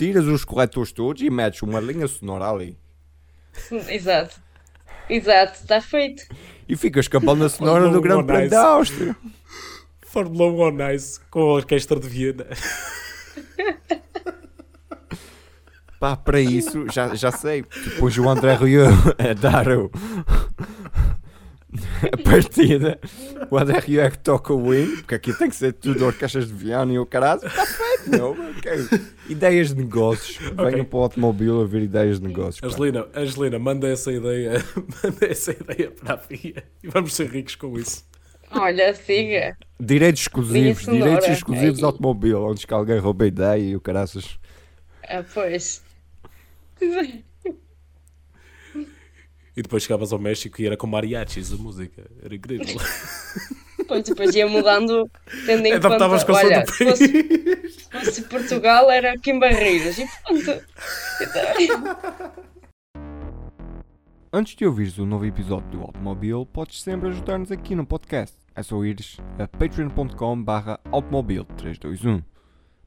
tiras os corretores todos e metes uma linha sonora ali. Exato. Exato, está feito. E ficas com a banda sonora do Grande Nice. da Áustria. Fórmula 1 on Ice com a Orquestra de Viena. Pá, para isso, já, já sei. Pões o André Rio a dar o... a partida. O André que toca o win, porque aqui tem que ser tudo orquestras de Viana e o caralho. Está feito, meu. ok. Ideias de negócios. Venham para o automóvel a ver ideias de negócios. pá. Angelina, Angelina, manda essa ideia, manda essa ideia para a FIA e vamos ser ricos com isso. Olha, siga. Direitos exclusivos, direitos exclusivos de automóvel, onde que alguém rouba a ideia e o caraças. Ah, pois. E depois chegavas ao México e era com mariachis a música. Era incrível. Depois, depois ia mudando, tendo em Adaptavas conta. Olha, se fosse, se fosse Portugal, era aqui em Barreiras. E pronto. Antes de ouvires o novo episódio do Automóvel, podes sempre ajudar-nos aqui no podcast. É só ires a patreon.com barra automóvel321.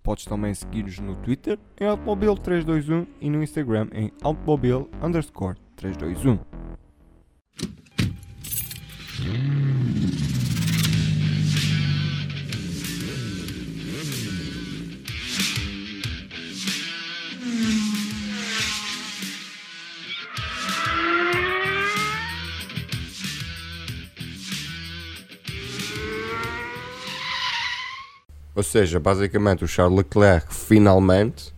Podes também seguir-nos no Twitter em automóvel321 e no Instagram em automóvel underscore 321. Ou seja, basicamente o Charles Leclerc finalmente,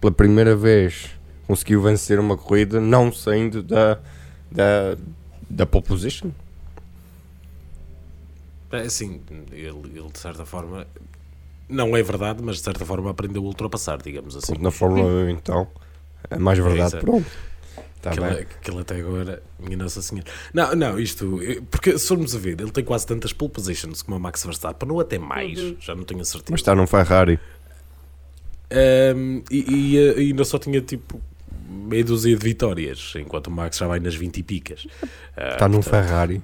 pela primeira vez, conseguiu vencer uma corrida não saindo da, da, da pole position. É assim, ele, ele de certa forma, não é verdade, mas de certa forma aprendeu a ultrapassar, digamos assim. Na Fórmula 1 então, é mais verdade, exato. pronto. Bem. ele, que ele até agora, minha Nossa Senhora. Não, não, isto, eh, porque se formos a ver, ele tem quase tantas pole positions como o Max Verstappen, ou até mais, já não tenho a certeza. Mas está num Ferrari. Ahm, e, e, eh, ainda só tinha tipo meia dúzia de vitórias, enquanto o Max já vai nas 20 e picas. Está num portanto, Ferrari.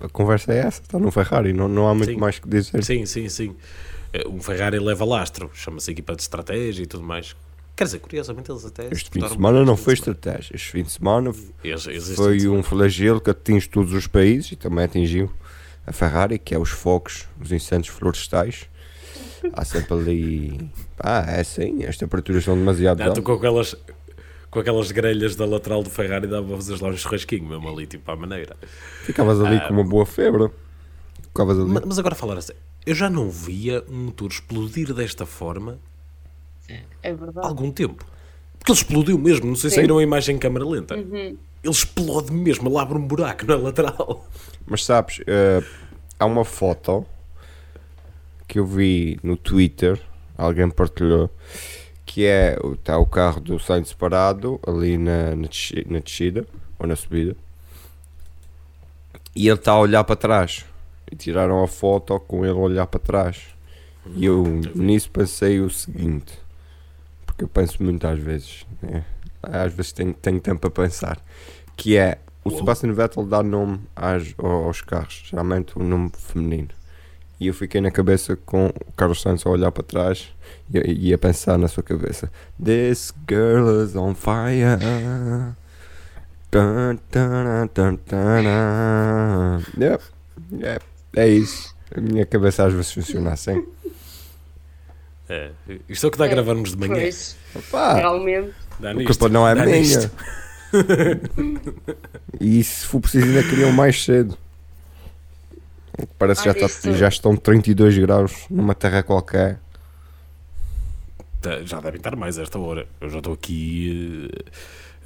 A conversa é essa, está num Ferrari, não, não há muito Sim. mais que dizer. Sim, sim, sim. Eh, Um Ferrari leva lastro, chama-se equipa de estratégia e tudo mais. Quer dizer, curiosamente eles até. Este fim de semana não foi estratégia. Este fim de semana existe foi um flagelo que atinge todos os países e também atingiu a Ferrari, que é os focos, os incêndios florestais. Há sempre ali. Ah, é assim, as temperaturas são demasiado Não, tu altas. com aquelas, com aquelas grelhas da lateral do Ferrari dava para fazer lá um churrasquinho mesmo ali, tipo à maneira. Ficavas ali Ah, com uma boa febre. Ficavas ali. Ma- Mas agora falar assim, eu já não via um motor explodir desta forma É há verdade. algum tempo. Porque ele explodiu mesmo, não sei se Sim. viram a imagem em câmera lenta. Uhum. Ele explode mesmo, ele abre um buraco na lateral. Mas sabes, eh, há uma foto que eu vi no Twitter, alguém partilhou, que é está o carro do Sainz parado ali na, na, desci- na descida ou na subida e ele está a olhar para trás e tiraram a foto com ele a olhar para trás. E eu nisso pensei o seguinte, porque eu penso muito às vezes, né? às vezes tenho, tenho tempo para pensar, que é o. Sebastian Vettel dá nome às, aos carros, geralmente um nome feminino. E eu fiquei na cabeça com o Carlos Sainz a olhar para trás e, e a pensar na sua cabeça: This girl is on fire. Dun, dun, dun, dun, dun. Yep, yep, é isso. A minha cabeça às vezes funciona assim. É, isto é o que dá a gravarmos de manhã. Pois, Opa, realmente. A culpa não é dá minha. E se for preciso, ainda queriam mais cedo. Parece que já, está- isto- já estão 32 graus numa terra qualquer. Tá, Já devem estar mais a esta hora. Eu já estou aqui. eh,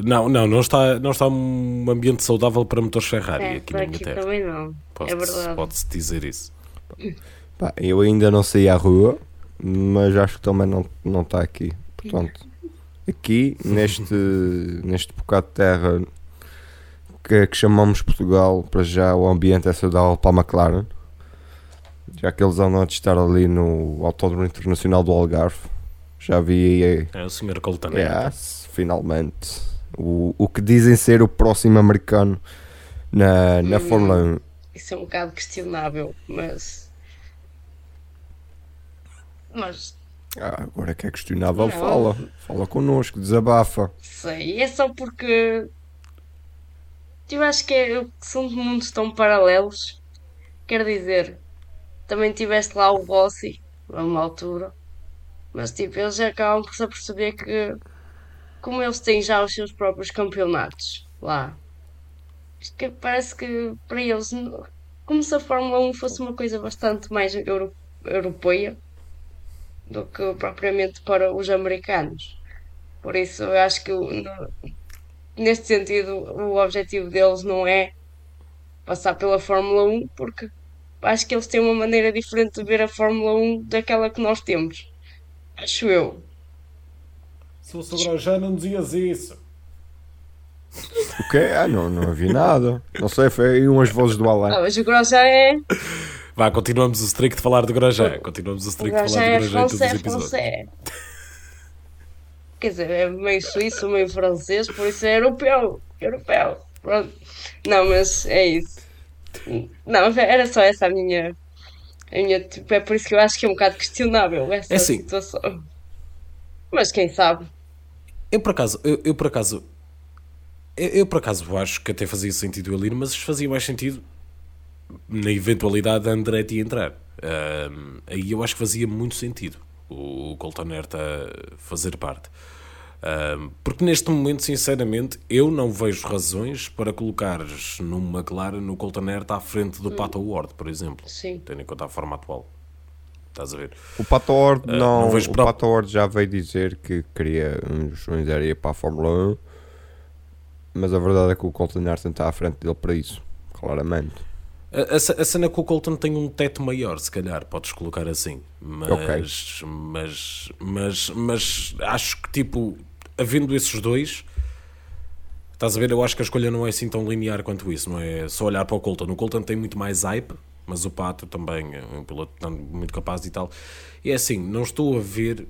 Não, não, não está, não está um ambiente saudável para motores Ferrari É, aqui na Inglaterra. também não. Pode-se é verdade. pode-se dizer isso. Pá, eu ainda não saí à rua, mas acho que também não, não está aqui. Portanto, aqui, neste, neste bocado de terra que, que chamamos Portugal, para já o ambiente é saudável para a McLaren. Já que eles andam a testar ali no Autódromo Internacional do Algarve. Já vi aí É o Sr. Coltaneta. Yes, finalmente. O, o que dizem ser o próximo americano na, na Hum. Fórmula 1. Isso é um bocado questionável, mas. Mas. Ah, agora que é questionável, Não. fala. Fala connosco, desabafa. Sei, é só porque eu acho que é, são mundos tão paralelos. Quer dizer, também tiveste lá o Rossi, a uma altura, mas tipo, eles acabam por se aperceber que, como eles têm já os seus próprios campeonatos lá, que parece que para eles, como se a Fórmula 1 fosse uma coisa bastante mais euro- europeia do que propriamente para os americanos. Por isso, eu acho que neste sentido, o objetivo deles não é passar pela Fórmula 1, porque acho que eles têm uma maneira diferente de ver a Fórmula 1 daquela que nós temos. Acho eu. Se fosse o Grosjean, não dizias isso. O quê? Ah, não, não havia nada. Não sei, foi aí umas vozes do Ah, Alain. mas o Grosjean é. Vá, continuamos o streak de falar de Grosjean. Continuamos o O streak de Grosjean falar é de Grosjean em todos os episódios. Quer dizer, é meio suíço, meio francês, por isso é europeu. Europeu. Pronto. Não, mas é isso. Não, era só essa a minha. A minha tipo, é por isso que eu acho que é um bocado questionável essa É assim. situação. Mas quem sabe? Eu por acaso, eu, eu por acaso, eu, eu por acaso acho que até fazia sentido ele ir, mas fazia mais sentido na eventualidade de Andretti entrar. Ahm, aí eu acho que fazia muito sentido o Colton Herta fazer parte. Porque neste momento, sinceramente, eu não vejo razões para colocares no McLaren no Colton Herta à frente do Pato Ward, por exemplo. Sim. Tendo em conta a forma atual. Estás a ver? O Pato Ward Ah, não, não vejo o Pato Ward já veio dizer que queria uns sonhos era ir para a Fórmula 1, mas a verdade é que o Colton Herta está à frente dele para isso, claramente. A, a ce- a cena com o Colton tem um teto maior, se calhar, podes colocar assim. Mas, Ok. mas, mas, mas acho que, tipo, havendo esses dois, estás a ver? Eu acho que a escolha não é assim tão linear quanto isso, não é só olhar para o Colton. O Colton tem muito mais hype, mas o Pato também é um piloto muito capaz e tal. E é assim, não estou a ver.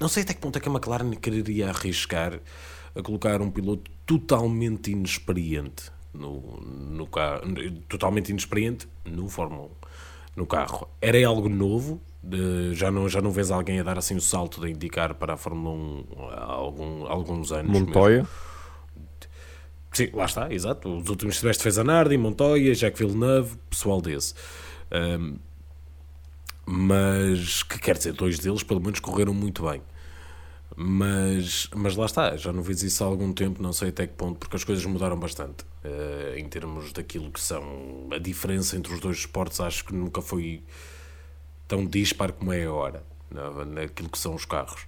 Não sei até que ponto é que a McLaren quereria arriscar a colocar um piloto totalmente inexperiente no, no carro, totalmente inexperiente no Fórmula 1, no carro. Era algo novo, de- já, não, já não vês alguém a dar assim o salto de indicar para a Fórmula 1 há algum, alguns anos. mesmo. Montoya, Sim, lá está, exato. Os últimos semestres fez a Nardi, Montoya, Jacques Villeneuve, pessoal desse. Ahm, mas, que quer dizer, dois deles pelo menos correram muito bem. Mas, mas lá está, já não fiz isso há algum tempo, não sei até que ponto, porque as coisas mudaram bastante eh, em termos daquilo que são a diferença entre os dois esportes. Acho que nunca foi tão dispar como é agora, na, naquilo que são os carros.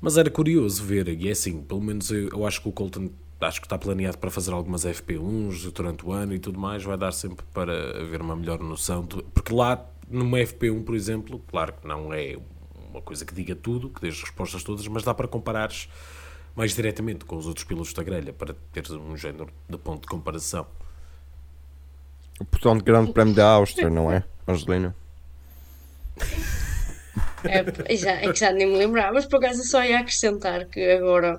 Mas era curioso ver, e é assim, pelo menos eu, eu acho que o Colton acho que está planeado para fazer algumas FP1s durante o ano e tudo mais, vai dar sempre para haver uma melhor noção, de- porque lá numa FP1, por exemplo, claro que não é uma coisa que diga tudo, que dê as respostas todas, mas dá para comparares mais diretamente com os outros pilotos da grelha, para teres um género de ponto de comparação. o portão de Grande Prémio da Áustria, não é, Angelina? É, já, é que já nem me lembrava, mas por acaso só ia acrescentar que agora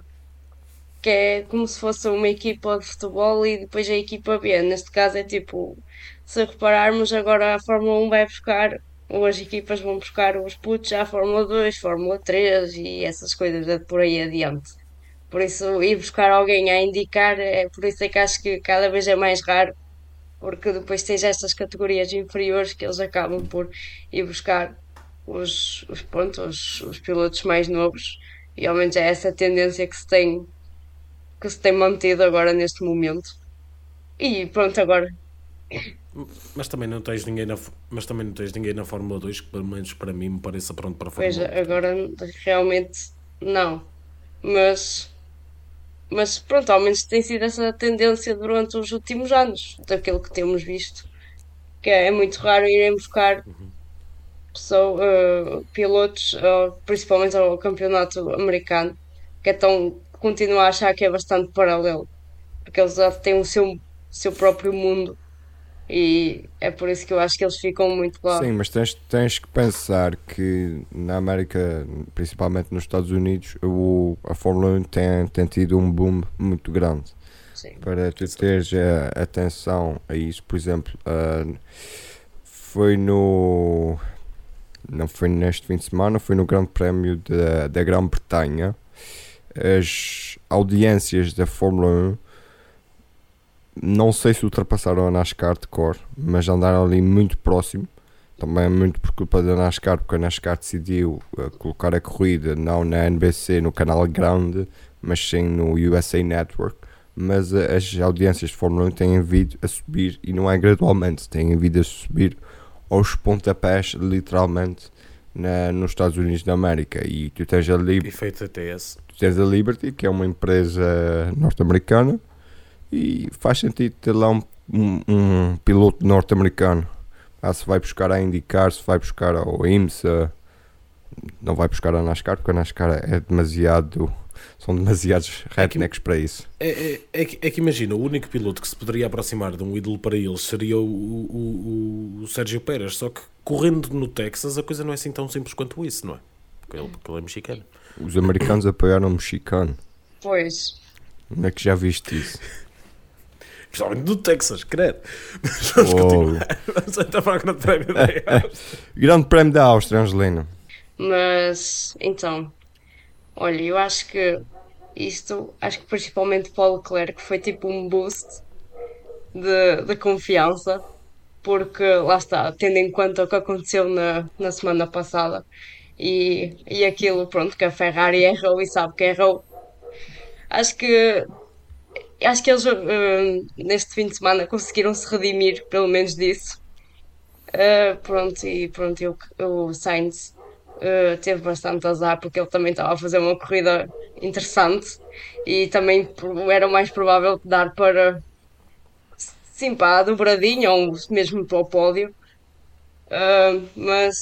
que é como se fosse uma equipa de futebol e depois a equipa B. Neste caso é tipo, se repararmos, agora a Fórmula 1 vai buscar, ou as equipas vão buscar os putos à Fórmula 2, Fórmula 3 e essas coisas por aí adiante. Por isso, ir buscar alguém a indicar, é por isso é que acho que cada vez é mais raro, porque depois tens estas categorias inferiores que eles acabam por ir buscar os, os, pronto, os, os pilotos mais novos. E ao menos é essa tendência que se tem que se tem mantido agora neste momento. E pronto, agora Mas também não tens ninguém na, mas também não tens ninguém na Fórmula 2 que pelo menos para mim me pareça pronto para a Fórmula 1. agora realmente não. Mas mas pronto, ao menos tem sido essa tendência durante os últimos anos, daquilo que temos visto. Que é muito raro irem buscar pessoa, eh, pilotos, eh, principalmente ao campeonato americano, que é tão, continuo a achar que é bastante paralelo, porque eles já têm o seu, seu próprio mundo e é por isso que eu acho que eles ficam muito lá. Sim, mas tens, tens que pensar que na América, principalmente nos Estados Unidos, o, a Fórmula 1 tem, tem tido um boom muito grande. Sim. Para tu teres eh, atenção a isso, por exemplo, ah, foi no não foi neste fim de semana, foi no Grande Prémio da, da Grã-Bretanha. As audiências da Fórmula 1 não sei se ultrapassaram a NASCAR de cor, mas andaram ali muito próximo. Também muito por culpa da NASCAR, porque a NASCAR decidiu uh, colocar a corrida não na NBC, no canal grande, mas sim no USA Network. Mas uh, as audiências de Fórmula 1 têm vindo a subir, e não é gradualmente, têm vindo a subir aos pontapés, literalmente, na, nos Estados Unidos da América. E tu tens a, Lib Efeito ATS. tu tens a Liberty, que é uma empresa norte-americana, e faz sentido ter lá um, um- um piloto norte-americano. Ah, se vai buscar a IndyCar, se vai buscar ao IMSA, não vai buscar a NASCAR, porque a NASCAR é demasiado. São demasiados rednecks para isso. É, é, é que, é que imagina, o único piloto que se poderia aproximar de um ídolo para eles seria o, o, o- o Sérgio Pérez, só que correndo no Texas a coisa não é assim tão simples quanto isso, não é? Porque ele, porque ele é mexicano. Os americanos apoiaram o mexicano. Pois. Onde é que já viste isso? Principalmente no Texas, credo. Mas vamos Oh. continuar. Vamos então para o Grande Prémio da Áustria. Grande Prémio da Áustria, Angelina. Mas, então, olha, eu acho que isto, acho que principalmente para o Leclerc foi tipo um boost de, de confiança, porque lá está, tendo em conta o que aconteceu na, na semana passada e, e aquilo, pronto, que a Ferrari errou e sabe que errou. Acho que acho que eles eh, neste fim de semana conseguiram se redimir, pelo menos disso. Uh, pronto, e pronto, eu, o Sainz uh, teve bastante azar porque ele também estava a fazer uma corrida interessante e também era o mais provável dar para sim, para a dobradinha ou mesmo para o pódio. Uh, mas,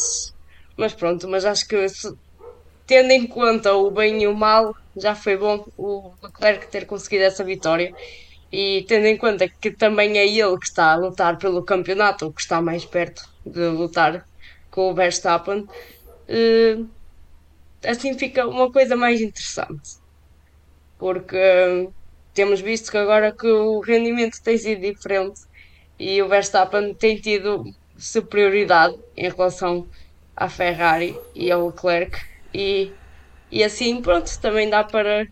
mas pronto, mas acho que se- tendo em conta o bem e o mal, já foi bom o Leclerc ter conseguido essa vitória. E tendo em conta que também é ele que está a lutar pelo campeonato, ou que está mais perto de lutar com o Verstappen, eh, assim fica uma coisa mais interessante. Porque eh, temos visto que agora que o rendimento tem sido diferente e o Verstappen tem tido superioridade em relação à Ferrari e ao Leclerc e, e assim pronto, também dá para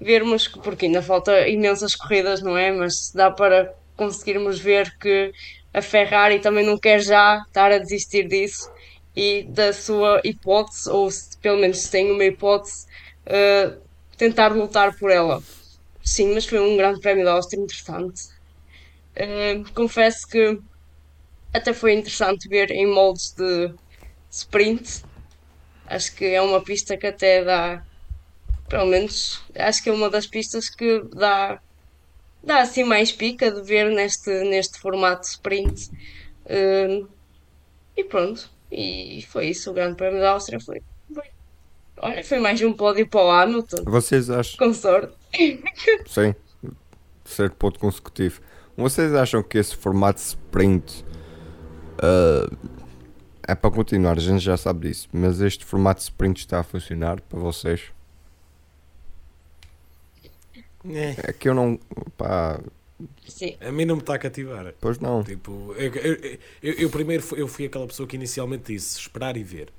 vermos, que- porque ainda falta imensas corridas, não é? Mas dá para conseguirmos ver que a Ferrari também não quer já estar a desistir disso e da sua hipótese, ou se, pelo menos tem uma hipótese, eh, tentar lutar por ela. Sim, mas foi um grande prémio da Áustria interessante. Eh, confesso que até foi interessante ver em moldes de sprint. Acho que é uma pista que até dá pelo menos acho que é uma das pistas que dá, dá assim mais pica de ver neste, neste formato sprint. Hum, e pronto, e foi isso. O Grande Prémio da Áustria foi, foi- olha, foi mais um pódio para o Hamilton, Vocês acham. com sorte. Sim, terceiro ponto consecutivo. Vocês acham que esse formato sprint ah, é para continuar? A gente já sabe disso, mas este formato sprint está a funcionar para vocês? É que eu não. Pá, Sim, A mim não me está a cativar. pois não. Tipo, eu, eu, eu- eu primeiro fui, eu fui aquela pessoa que inicialmente disse esperar e ver.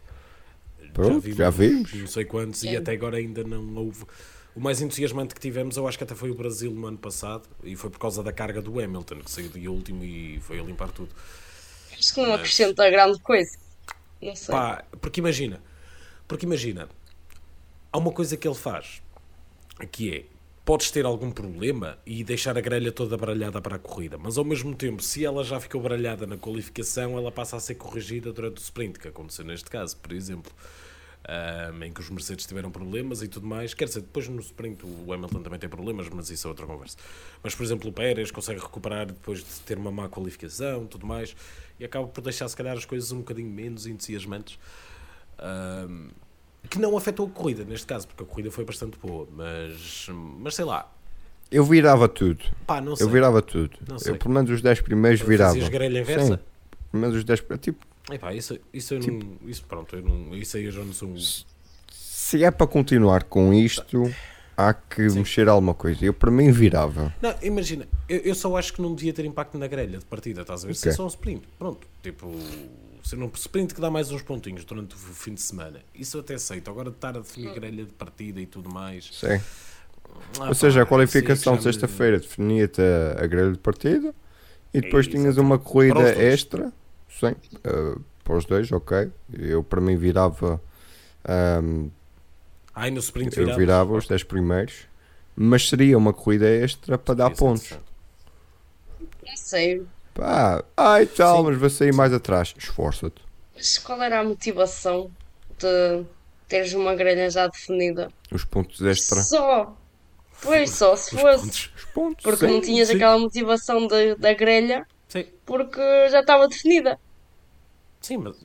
Pronto, já vimos. Não sei quantos e É. até agora ainda não houve. O mais entusiasmante que tivemos, eu acho que até foi o Brasil no ano passado e foi por causa da carga do Hamilton, que saiu dia último e foi a limpar tudo. Acho que não acrescenta grande coisa. Não sei. Pá, porque imagina, porque imagina, há uma coisa que ele faz, que é, podes ter algum problema e deixar a grelha toda baralhada para a corrida, mas ao mesmo tempo, se ela já ficou baralhada na qualificação, ela passa a ser corrigida durante o sprint, que aconteceu neste caso, por exemplo. Ahm, em que os Mercedes tiveram problemas e tudo mais. Quer dizer, depois no sprint o Hamilton também tem problemas, mas isso é outra conversa. Mas, por exemplo, o Pérez consegue recuperar depois de ter uma má qualificação tudo mais e acaba por deixar, se calhar, as coisas um bocadinho menos entusiasmantes. Ahm, que não afetou a corrida, neste caso, porque a corrida foi bastante boa, mas, mas sei lá, Eu virava tudo. pá. Eu virava tudo. Eu, pelo menos os 10 primeiros virava. Fazias grelha inversa? Sim, pelo menos os 10 Tipo, Epá, isso, isso eu Tipo- não. Isso, pronto, eu não, isso aí eu já não sou um. se é para continuar com isto, há que mexer alguma coisa. Eu, para mim, virava. Não, imagina, eu, eu só acho que não devia ter impacto na grelha de partida, estás a ver? Se é só um sprint, pronto. Tipo, ser um sprint que dá mais uns pontinhos durante o fim de semana. Isso eu até aceito. Agora de estar a definir grelha de partida e tudo mais. Sim. Ah, Ou seja, a qualificação de é sexta-feira definia-te a, a grelha de partida e depois É, tinhas uma exatamente. corrida extra. Sim, eh, para os dois, ok. Eu para mim virava. ahm, Ai, no sprint eu viravas. virava os 10 primeiros, mas seria uma corrida extra para dar é pontos. Não sei. Pá, ai tal, Sim. mas vai sair mais atrás. Esforça-te. Mas qual era a motivação de teres uma grelha já definida? Os pontos extra. Só. Pois só, se Os fosse. pontos. Os pontos, Porque sim. não tinhas sim. aquela motivação de- da grelha, Sim, porque já estava definida. sim, mas.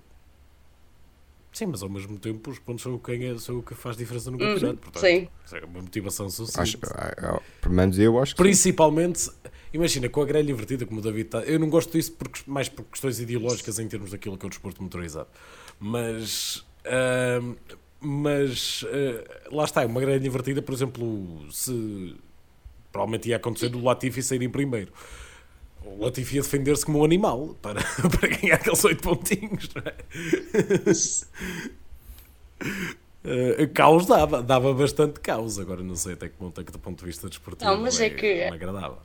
Sim, mas ao mesmo tempo os pontos são o que, é, são o que faz diferença no campeonato. Portanto, sim. é uma motivação suficiente. ah, ah, pelo menos eu acho que sim. Principalmente, imagina, com a grelha invertida, como o David está. Eu não gosto disso porque, mais por questões ideológicas em termos daquilo que é o desporto motorizado. Mas. ahm, mas. ah, lá está, uma grelha invertida, por exemplo, se. Provavelmente ia acontecer do Latifi sair em primeiro. O Latifi ia defender-se como um animal para, para ganhar aqueles 8 pontinhos. Não é? Uh, caos dava, dava bastante caos. Agora não sei até que ponto é que do ponto de vista desportivo Não, mas é que- me agradava.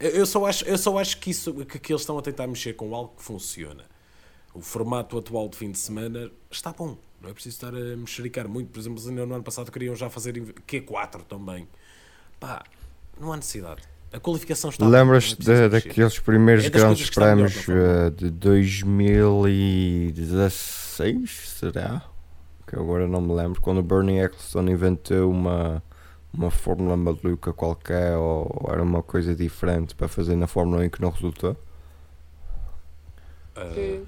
Eu, eu só acho, eu só acho que, isso, que, que eles estão a tentar mexer com algo que funciona. O formato atual de fim de semana está bom. Não é preciso estar a mexericar muito. Por exemplo, no ano passado queriam já fazer em Q4 também. Pá, não há necessidade. A qualificação está é Lembras-te daqueles primeiros É grandes melhor prémios Fórmula eh, de 2016, será? Que agora não me lembro. Quando o Bernie Ecclestone inventou uma, uma fórmula maluca qualquer ou era uma coisa diferente para fazer na Fórmula 1 que não resultou. Hum.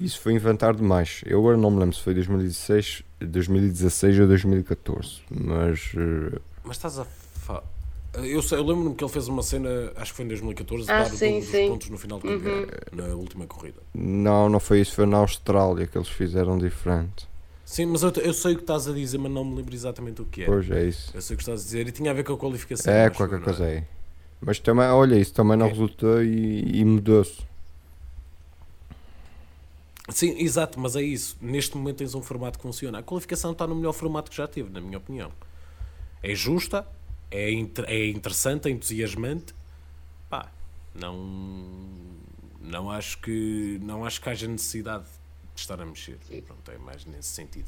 Isso foi inventar demais. Eu agora não me lembro se foi 2016, 2016 ou 2014, mas eh, Mas estás a. Fa... Eu, sei- eu lembro-me que ele fez uma cena, acho que foi em 2014, de Ah, dar sim, pontos no final do campeonato, na última corrida. não, não foi isso, foi na Austrália que eles fizeram diferente. Sim, mas eu, eu sei o que estás a dizer, mas não me lembro exatamente o que é. Pois é isso. Eu sei o que estás a dizer e tinha a ver com a qualificação. É, acho qualquer não coisa aí. Mas também, olha, isso também não resultou e, e mudou-se. Sim, exato, mas é isso. Neste momento tens um formato que funciona. A qualificação está no melhor formato que já teve, na minha opinião. É justa, é, é interessante, é entusiasmante. Pá, não, não acho que não acho que haja necessidade de estar a mexer. Pronto, é mais nesse sentido.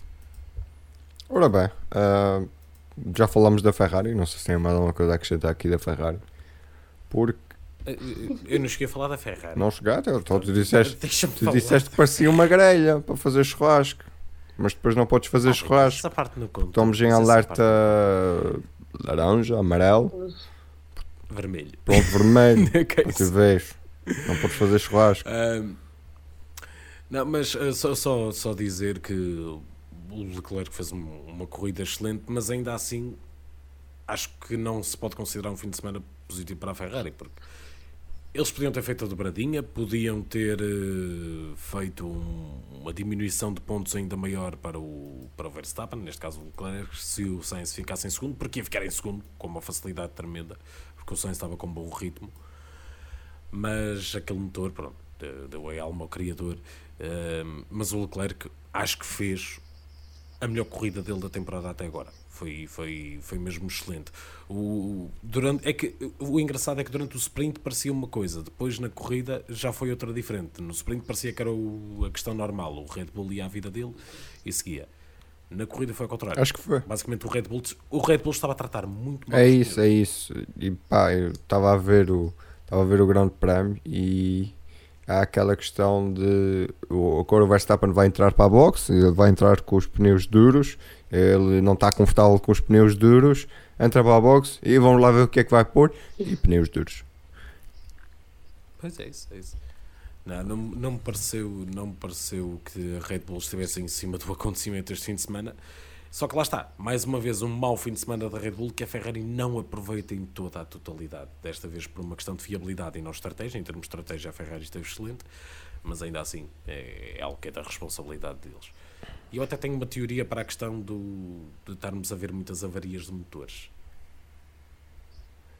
Ora bem, ah, já falamos da Ferrari, não sei se tem mais alguma coisa a acrescentar aqui da Ferrari. Porque Eh, Eu não cheguei a falar da Ferrari. não chegaste, tu, tu disseste, tu disseste que parecia uma grelha para fazer churrasco. Mas depois não podes fazer Ah, churrasco. Essa parte não conta. Estamos em alerta parte- laranja, amarelo, Vermelho. pronto, vermelho. Tu vês. Não podes fazer churrasco. Ahm, não, mas ah, só, só, só dizer que o Leclerc fez um- uma corrida excelente, mas ainda assim acho que não se pode considerar um fim de semana positivo para a Ferrari, porque eles podiam ter feito a dobradinha, podiam ter eh, feito um- uma diminuição de pontos ainda maior para o, para o Verstappen, neste caso o Leclerc, se o Sainz ficasse em segundo, porque ia ficar em segundo com uma facilidade tremenda, porque o Sainz estava com um bom ritmo mas aquele motor, pronto, deu- a alma ao criador. Ahm, mas o Leclerc acho que fez a melhor corrida dele da temporada até agora. Foi, foi, foi mesmo excelente. O, durante, é que, o engraçado é que durante o sprint parecia uma coisa, depois na corrida já foi outra diferente. No sprint parecia que era o- a questão normal, o Red Bull ia à vida dele e seguia. Na corrida foi ao contrário. Acho que foi. Basicamente o Red Bull, o Red Bull estava a tratar muito mal É isso, é isso. E pá, eu estava a ver o estava a ver o Grande Prémio e há aquela questão de o, agora o Verstappen vai entrar para a box, ele vai entrar com os pneus duros, ele não está confortável com os pneus duros, entra para a box e vamos lá ver o que é que vai pôr e pneus duros. Pois é isso, é isso. Não, não, não, me pareceu, não me pareceu que a Red Bull estivesse em cima do acontecimento este fim de semana. Só que lá está, mais uma vez um mau fim de semana da Red Bull que a Ferrari não aproveita em toda a totalidade. Desta vez por uma questão de fiabilidade e não estratégia. Em termos de estratégia a Ferrari esteve excelente, mas ainda assim é, é algo que é da responsabilidade deles. E eu até tenho uma teoria para a questão do, de estarmos a ver muitas avarias de motores.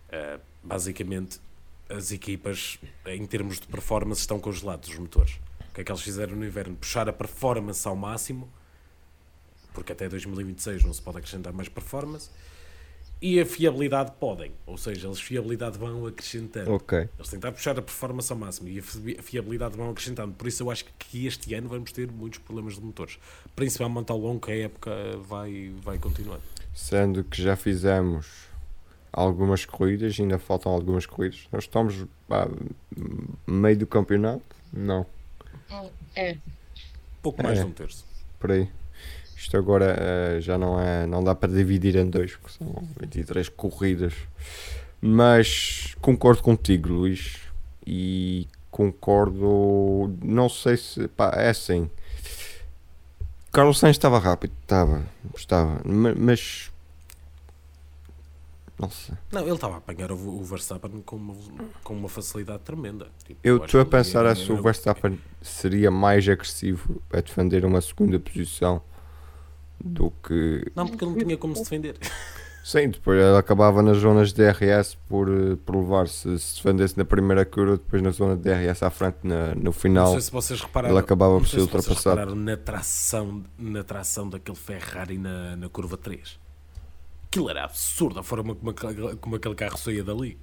Uh, basicamente, as equipas, em termos de performance, estão congelados os motores. O que é que eles fizeram no inverno? Puxar a performance ao máximo, porque até 2026 não se pode acrescentar mais performance, e a fiabilidade podem, ou seja, eles fiabilidade vão acrescentando. Ok. Eles tentaram puxar a performance ao máximo e a fi- a fiabilidade vão acrescentando. Por isso eu acho que este ano vamos ter muitos problemas de motores. Principalmente ao longo que a época vai, vai continuar. Sendo que já fizemos algumas corridas, ainda faltam algumas corridas. Nós estamos pá, meio do campeonato? Não, É, Pouco mais É. de um terço. por aí. Isto agora eh, já não é. Não dá para dividir em dois, porque são 23 corridas. Mas concordo contigo, Luís. E concordo. Não sei se. Pá, é assim. Carlos Sainz estava rápido, estava, estava, ma- mas. Não sei. Não, ele estava a apanhar o, o Verstappen com uma, com uma facilidade tremenda. Tipo, Eu estou a pensar é se o Verstappen seria mais agressivo a defender uma segunda posição do que. Não, porque ele não tinha como se defender. Sim, depois ele acabava nas zonas de DRS por, eh, por levar se se defendesse na primeira curva, depois na zona de DRS à frente na- no Não final. sei se vocês repararam. ele acabava não por ser se ultrapassado. repararam na tração, na tração daquele Ferrari na, na curva 3. Aquilo era absurdo a forma como como aquele carro saía dali.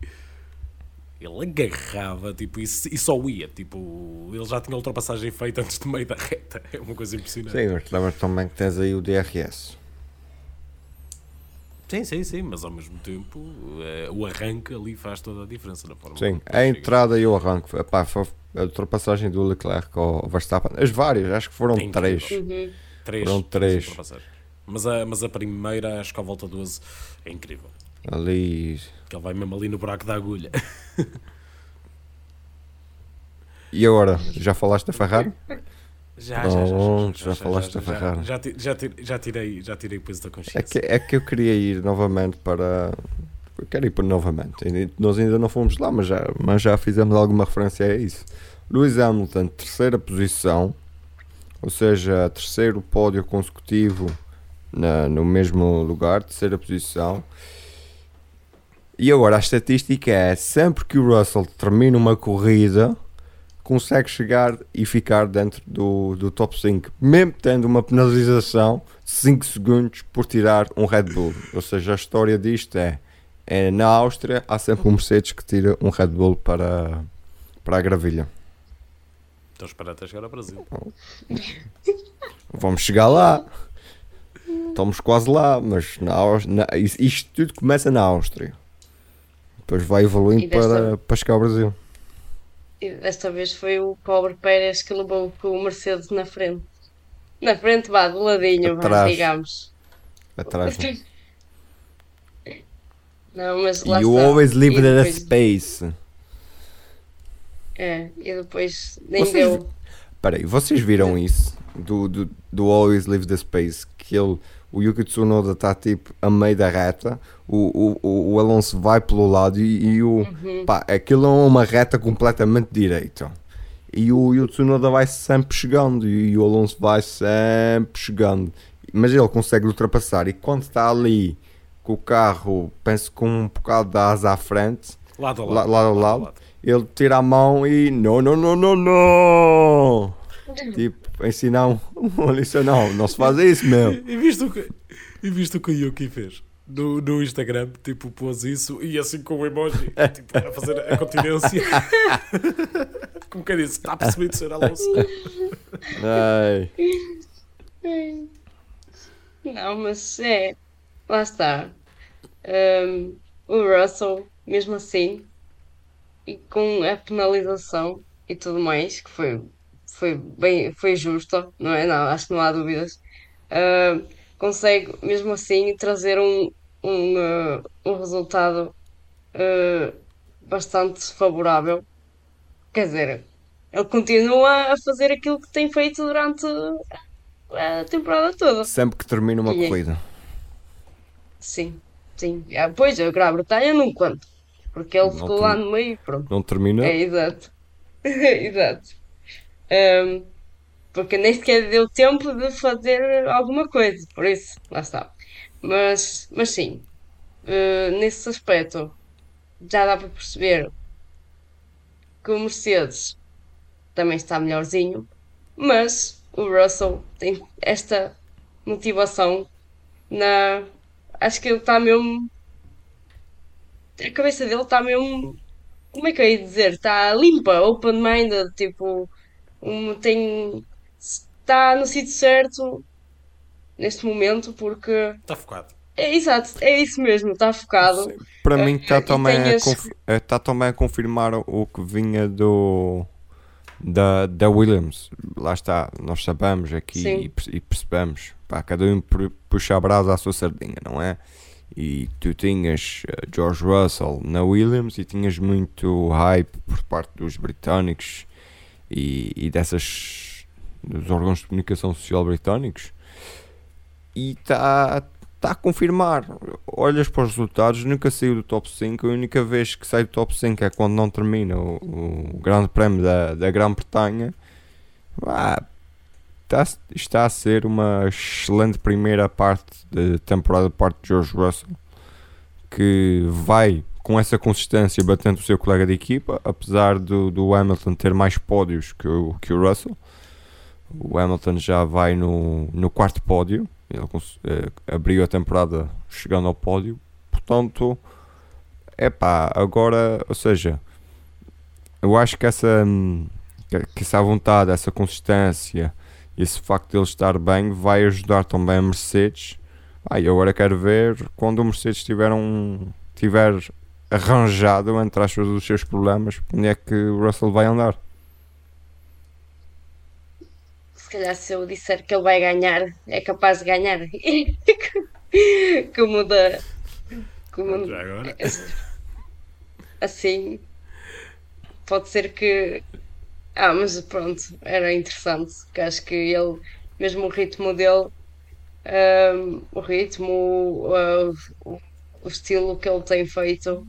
Ele agarrava tipo, e, e só ia. Tipo, ele já tinha a ultrapassagem feita antes do meio da reta. É uma coisa impressionante. Sim, mas lembra também que tens aí o DRS. Sim, sim, sim, mas ao mesmo tempo eh, o arranque ali faz toda a diferença na forma Sim, a chega. entrada e o arranque. Epá, foi a ultrapassagem do Leclerc ao Verstappen. As várias, acho que foram incrível. três. uhum. Três, Foram três. ultrapassagens. Mas a, mas a primeira, acho que à volta 12, é incrível. Ali. Que ele vai mesmo ali no buraco da agulha. E agora, já falaste da Ferrari? Já, Pronto, já falaste da já, Ferrari. já, já, já tirei, já tirei o peso da consciência. É que, é que eu queria ir novamente para. Eu quero ir para novamente. Nós ainda não fomos lá, mas já, mas já fizemos alguma referência a isso. Lewis Hamilton, terceira posição, ou seja, terceiro pódio consecutivo na- no mesmo lugar, terceira posição. E agora a estatística é sempre que o Russell termina uma corrida, consegue chegar e ficar dentro do, do top 5, mesmo tendo uma penalização de 5 segundos por tirar um Red Bull. Ou seja, a história disto é, é na Áustria há sempre um Mercedes que tira um Red Bull para, para a gravilha. Estou a esperar até chegar ao Brasil. Vamos chegar lá. Estamos quase lá, mas na, na- is- isto tudo começa na Áustria. Depois vai evoluindo desta- para, para chegar ao Brasil. E desta vez foi o pobre Pérez que levou com o Mercedes na frente. Na frente, vá, do ladinho, vá, Atrás. digamos. Atrás. Não, mas lá You está. always live E depois- space. É, e depois nem Vocês deu. Peraí, vocês viram isso? Do, do, do Always Leave the Space? Que ele, o Yuki Tsunoda está tipo a meio da reta, o, o, o, Alonso vai pelo lado e, e o. Pá, aquilo é uma reta completamente direita. E o, e o Tsunoda vai sempre chegando e, o Alonso vai sempre chegando. Mas ele consegue ultrapassar e quando está ali com o carro, penso com um bocado de asa à frente, Lado a Lá- lado. lado a lado. ele tira a mão e não, não, não, não, não. Tipo, ensinar um, lição, não, não se faz isso, meu. E viste o que, e viste o, que o Yuki fez? No, no Instagram, tipo, pôs isso e assim com o emoji, tipo, a fazer a continência. Como quem disse, está percebido ser Alonso. Ai, Não, mas é. Lá está. Ahm, o Russell, mesmo assim, e com a penalização e tudo mais, que foi, foi bem, foi justo, não é? Não, acho que não há dúvidas. ahm, consegue, mesmo assim, trazer um, um, ah, um resultado ah, bastante favorável. Quer dizer, ele continua a fazer aquilo que tem feito durante a temporada toda. sempre que termina uma E aí? corrida. Sim, sim. Ah, pois, a Grã-Bretanha não conta. Porque ele Não ficou lá no meio e pronto. Não termina? É, exato. exato. Ahm, porque nem sequer deu tempo de fazer alguma coisa, por isso, lá está. Mas, mas sim, eh, nesse aspecto, já dá para perceber que o Mercedes também está melhorzinho, mas o Russell tem esta motivação na. Acho que ele está mesmo. A cabeça dele está mesmo. Como é que eu ia dizer? Está limpa, open-minded, tipo. Um, tem. Está no sítio certo neste momento porque. Está focado. É exato, é isso mesmo, está focado. Sim, Para mim Eh, está e também, esse- conf- eh, tá também a confirmar o- que vinha do da, da Williams. Lá está, nós sabemos aqui Sim. e, perce- e percebemos. Pá, cada um pu- puxa a brasa à sua sardinha, não é? E tu tinhas eh, George Russell na Williams e tinhas muito hype por parte dos britânicos e, e dessas dos órgãos de comunicação social britânicos e está tá a confirmar. Olhas para os resultados, nunca saiu do top 5. A única vez que sai do top 5 é quando não termina o, o Grande Prémio da, da Grã-Bretanha. Ah, está, está a ser uma excelente primeira parte de temporada por parte de George Russell que vai com essa consistência batendo o seu colega de equipa, apesar do, do Hamilton ter mais pódios que o, que o Russell. O Hamilton já vai no, no quarto pódio, ele eh, abriu a temporada chegando ao pódio, portanto, é pá, agora, ou seja, eu acho que essa, que essa vontade, essa consistência, esse facto de ele estar bem vai ajudar também a Mercedes. Ah, e agora quero ver quando o Mercedes tiver, um, tiver arranjado, entre aspas, os seus problemas, onde é que o Russell vai andar. Se calhar se eu disser que ele vai ganhar, é capaz de ganhar. Como da. Como Já agora. assim. Pode ser que. Ah, mas pronto, era interessante. Que acho que ele, mesmo o ritmo dele, ahm, o ritmo, o, ah, o, o estilo que ele tem feito,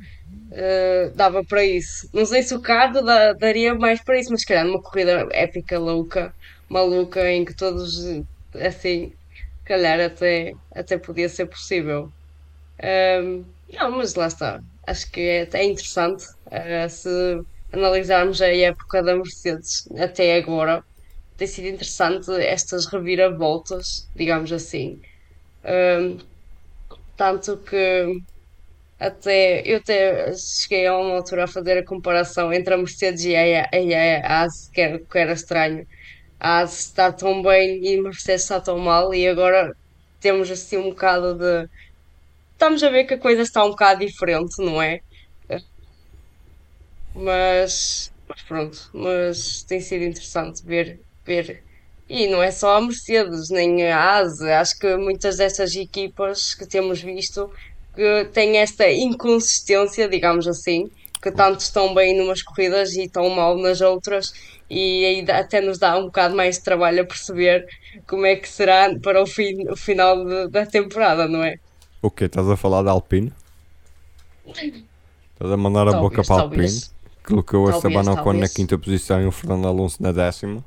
ah, dava para isso. Não sei se o carro dá- daria mais para isso, mas se calhar numa corrida épica, louca, maluca, em que todos, assim, calhar até, até podia ser possível. Ahm, não, mas lá está. Acho que é, é interessante ah, se analisarmos a época da Mercedes até agora. Tem sido interessante estas reviravoltas, digamos assim. Ahm, tanto que até eu até cheguei a uma altura a fazer a comparação entre a Mercedes e a, e a Haas, que era, que era estranho. A Haas está tão bem e a Mercedes está tão mal, e agora temos assim um bocado de estamos a ver que a coisa está um bocado diferente, não é? Mas, mas pronto, mas tem sido interessante ver, ver. E não é só a Mercedes, nem a ASE, acho que muitas destas equipas que temos visto que têm esta inconsistência, digamos assim, que tanto estão bem numas corridas e tão mal nas outras, e aí até nos dá um bocado mais de trabalho a perceber como é que será para o, fim, o final de- da temporada, não é? O quê? Estás a falar da Alpine? Estás a mandar a boca Talvez, para a Alpine? talvez. Colocou a Esteban Ocon na quinta posição e o Fernando Alonso na décima.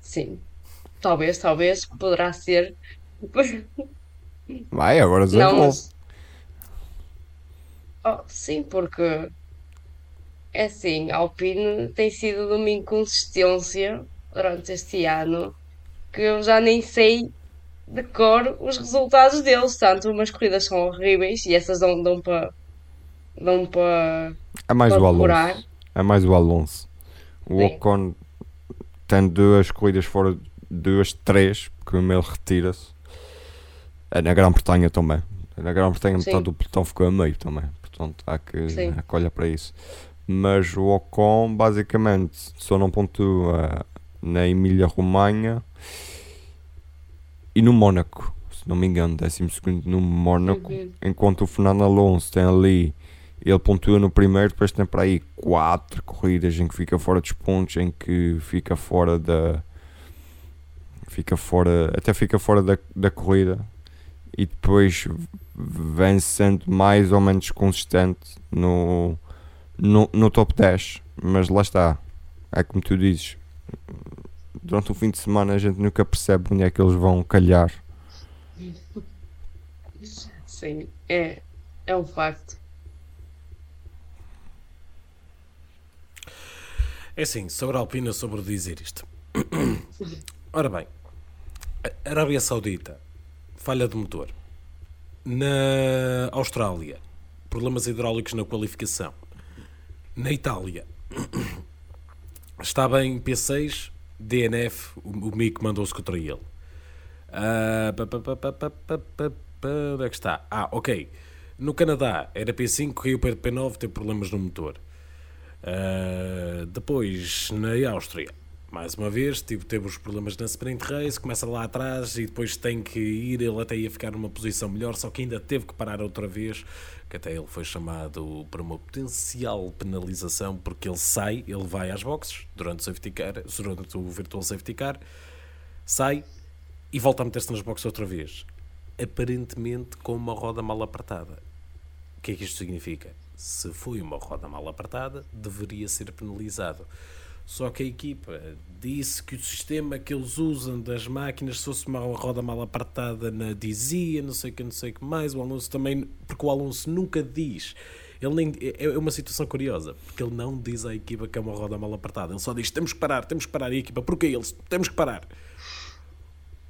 Sim, talvez, talvez, poderá ser. Vai, agora Não, desenvolve. mas. Oh, sim, porque é assim, a Alpine tem sido de uma inconsistência durante este ano que eu já nem sei de cor os resultados deles. Tanto umas corridas são horríveis e essas dão, dão para dão para É mais para. Alonso. É mais o Alonso. O Sim. Ocon tem duas corridas fora, duas, três, porque o meu retira-se. É na Grã-Bretanha também. Na Grã-Bretanha metade do pelotão ficou a meio também. Portanto, há que, Sim. há que olhar para isso. Mas o Ocon, basicamente, só não pontua na Emília-Romanha e no Mónaco. Se não me engano, 12 no Mónaco. Uhum. Enquanto o Fernando Alonso tem ali ele pontua no primeiro, depois tem para aí quatro corridas em que fica fora dos pontos, em que fica fora da. Fica fora. Até fica fora da, da corrida e depois vem sendo mais ou menos consistente no, no, no top 10. Mas lá está. É como tu dizes. Durante o fim de semana a gente nunca percebe onde é que eles vão calhar. Sim, é, é um facto. É assim, sobre a Alpina, sobre dizer isto. Ora bem, Arábia Saudita, falha de motor. Na Austrália, problemas hidráulicos na qualificação. Na Itália, estava em P6, DNF, o Mick mandou-se contra ele. Uh, pa, pa, pa, onde é que está? Ah, ok. No Canadá, era P5, caiu para P9, teve problemas no motor. Ah, depois, na Áustria, mais uma vez, tive, teve os problemas na sprint race, começa lá atrás e depois tem que ir, ele até ia ficar numa posição melhor, só que ainda teve que parar outra vez, que até ele foi chamado para uma potencial penalização, porque ele sai, ele vai às boxes durante o safety car, durante o virtual safety car, sai e volta a meter-se nas boxes outra vez. Aparentemente com uma roda mal apertada. O que é que isto significa? Se foi uma roda mal apertada, deveria ser penalizado. Só que a equipa disse que o sistema que eles usam das máquinas, se fosse uma roda mal apertada, na dizia, não sei o que, não sei o que mais. O Alonso também, porque o Alonso nunca diz. Ele nem, é é uma situação curiosa, porque ele não diz à equipa que é uma roda mal apertada. Ele só diz: temos que parar, temos que parar. E a equipa, porquê eles? Temos que parar.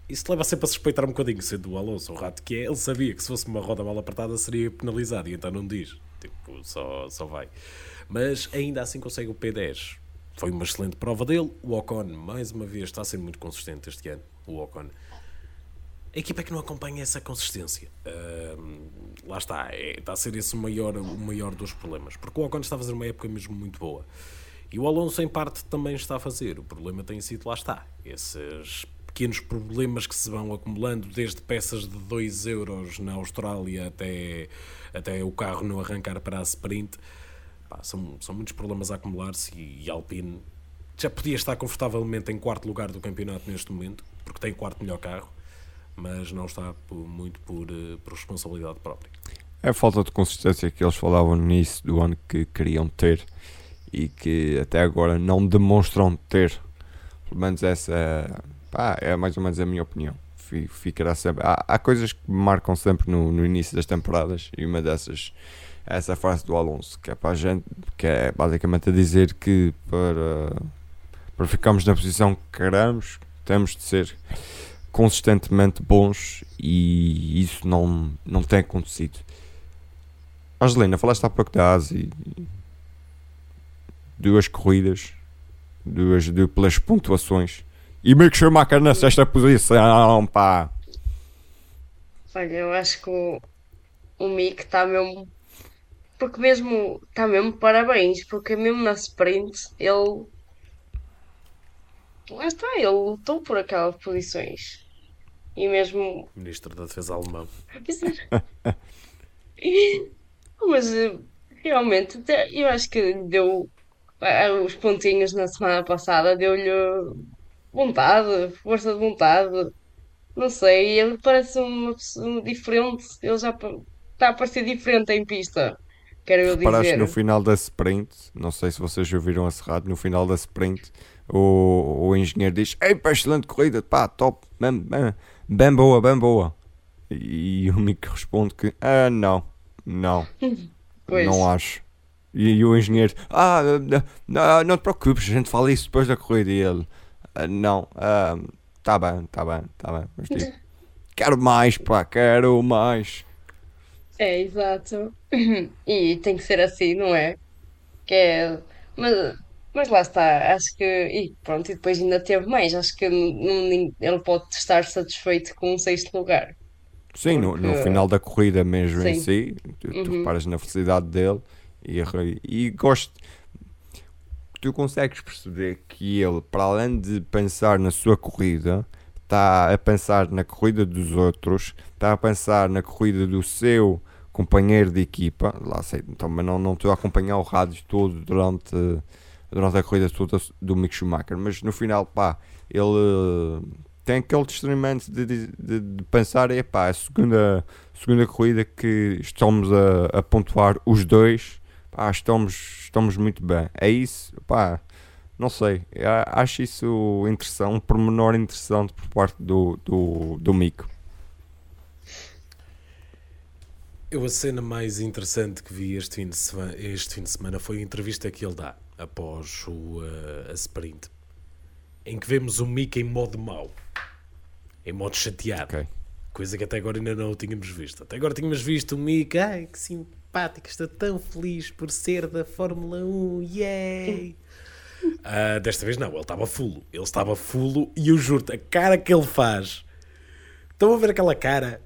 Isso leva sempre a suspeitar um bocadinho, sendo o Alonso o rato que é, ele sabia que se fosse uma roda mal apertada seria penalizado e então não diz. Tipo, só, só vai. Mas ainda assim consegue o P10. Foi uma excelente prova dele. O Ocon, mais uma vez, está a ser muito consistente este ano. O Ocon. A equipa é que não acompanha essa consistência. Ahm, lá está, é- está a ser esse o maior, o maior dos problemas. Porque o Ocon está a fazer uma época mesmo muito boa. E o Alonso, em parte, também está a fazer. O problema tem sido, lá está, esses pequenos problemas que se vão acumulando, desde peças de 2 euros na Austrália até, até o carro não arrancar para a sprint. Pá, são, são muitos problemas a acumular-se e, e Alpine já podia estar confortavelmente em quarto lugar do campeonato neste momento, porque tem quarto melhor carro, mas não está por- muito por, eh, por responsabilidade própria. É a falta de consistência que eles falavam no início do ano que queriam ter e que até agora não demonstram ter. Pelo menos essa pá, é mais ou menos a minha opinião. Fi- Ficará sempre. Há, há coisas que marcam sempre no, no início das temporadas e uma dessas é essa frase do Alonso, que é para a gente, que é basicamente a dizer que para, para ficarmos na posição que queremos, temos de ser consistentemente bons e isso não, não tem acontecido. Angelina, falaste há pouco da Ásia. Duas corridas, duas duplas pontuações. E Mick Schumacher na sexta posição, pá. Olha, eu acho que o, o Mick está mesmo. Porque mesmo. Está mesmo parabéns, porque mesmo na sprint ele. Lá está, ele lutou por aquelas posições. E mesmo. Ministro da Defesa alemão. Mas eh, realmente, eu acho que deu ah, os pontinhos na semana passada, deu-lhe vontade, força de vontade. Não sei, ele parece uma pessoa diferente. Ele já está a parecer diferente em pista, quero eu Reparaste dizer. no final da sprint, não sei se vocês ouviram Cerrado, no final da sprint, o, o engenheiro diz: Ei, pá, excelente corrida, pá, top, bem, bem, bem boa, bem boa. E o Mick responde que: Ah, não, não, Pois. não acho. E, e o engenheiro: Ah, não, não, não te preocupes, a gente fala isso depois da corrida. E ele: "Ah, Não, ah, tá bem, tá bem, tá bem. Mas tipo, quero mais, pá, quero mais. É, exato. E tem que ser assim, não é? Que é... Mas, mas lá está, acho que. E pronto, e depois ainda teve mais. Acho que não- ele pode estar satisfeito com um sexto lugar. Sim, no, no Porque- final da corrida mesmo em Sim. si, tu, tu Uhum. reparas na felicidade dele e, e gosto. Tu consegues perceber que ele, para além de pensar na sua corrida, está a pensar na corrida dos outros, está a pensar na corrida do seu companheiro de equipa. Lá sei, também não não estou a acompanhar o rádio todo durante, durante a corrida toda do Mick Schumacher, mas no final, pá, ele tem aquele discernimento de, de, de, pensar, epá, a segunda, segunda corrida que estamos a, a pontuar os dois, pá, estamos, estamos muito bem. É isso, pá, não sei, acho isso interessante, um pormenor interessante por parte do, do, do Mico. Eu a cena mais interessante que vi este fim de semana, este fim de semana foi a entrevista que ele dá após o, uh, a sprint, em que vemos o Mick em modo mau, em modo chateado. Ok. Coisa que até agora ainda não tínhamos visto. Até agora tínhamos visto o Mick, ai que simpático, está tão feliz por ser da Fórmula 1, yay! Ah, desta vez não, ele estava fulo. Ele estava fulo e eu juro-te, a cara que ele faz. Estão a ver aquela cara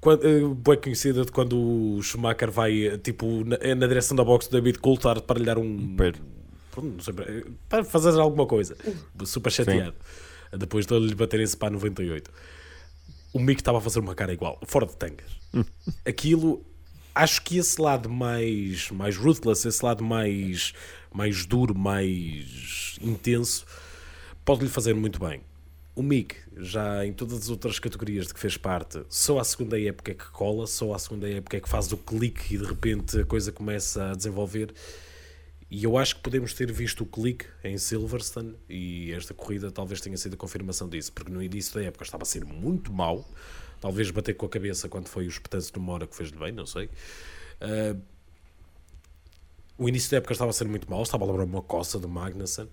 quando, uh, bem conhecida de quando o Schumacher vai eh, tipo na, na direção da box do David Coulthard para lhe dar um. Pero. Pronto, não sei, eh, para fazer alguma coisa. Super chateado. Depois de lhe bater esse pá 98. O Mick estava a fazer uma cara igual, fora de tangas. Aquilo, acho que esse lado mais, mais ruthless, esse lado mais, mais duro, mais intenso, pode-lhe fazer muito bem. O Mick, já em todas as outras categorias de que fez parte, só a segunda época é que cola, só a segunda época é que faz o clique e de repente a coisa começa a desenvolver. E eu acho que podemos ter visto o clique em Silverstone e esta corrida talvez tenha sido a confirmação disso, porque no início da época estava a ser muito mau, talvez bater com a cabeça quando foi os petantes de Mora que fez-lhe bem, não sei. Uh, o início da época estava a ser muito mau, estava a lembrar uma coça do Magnussen,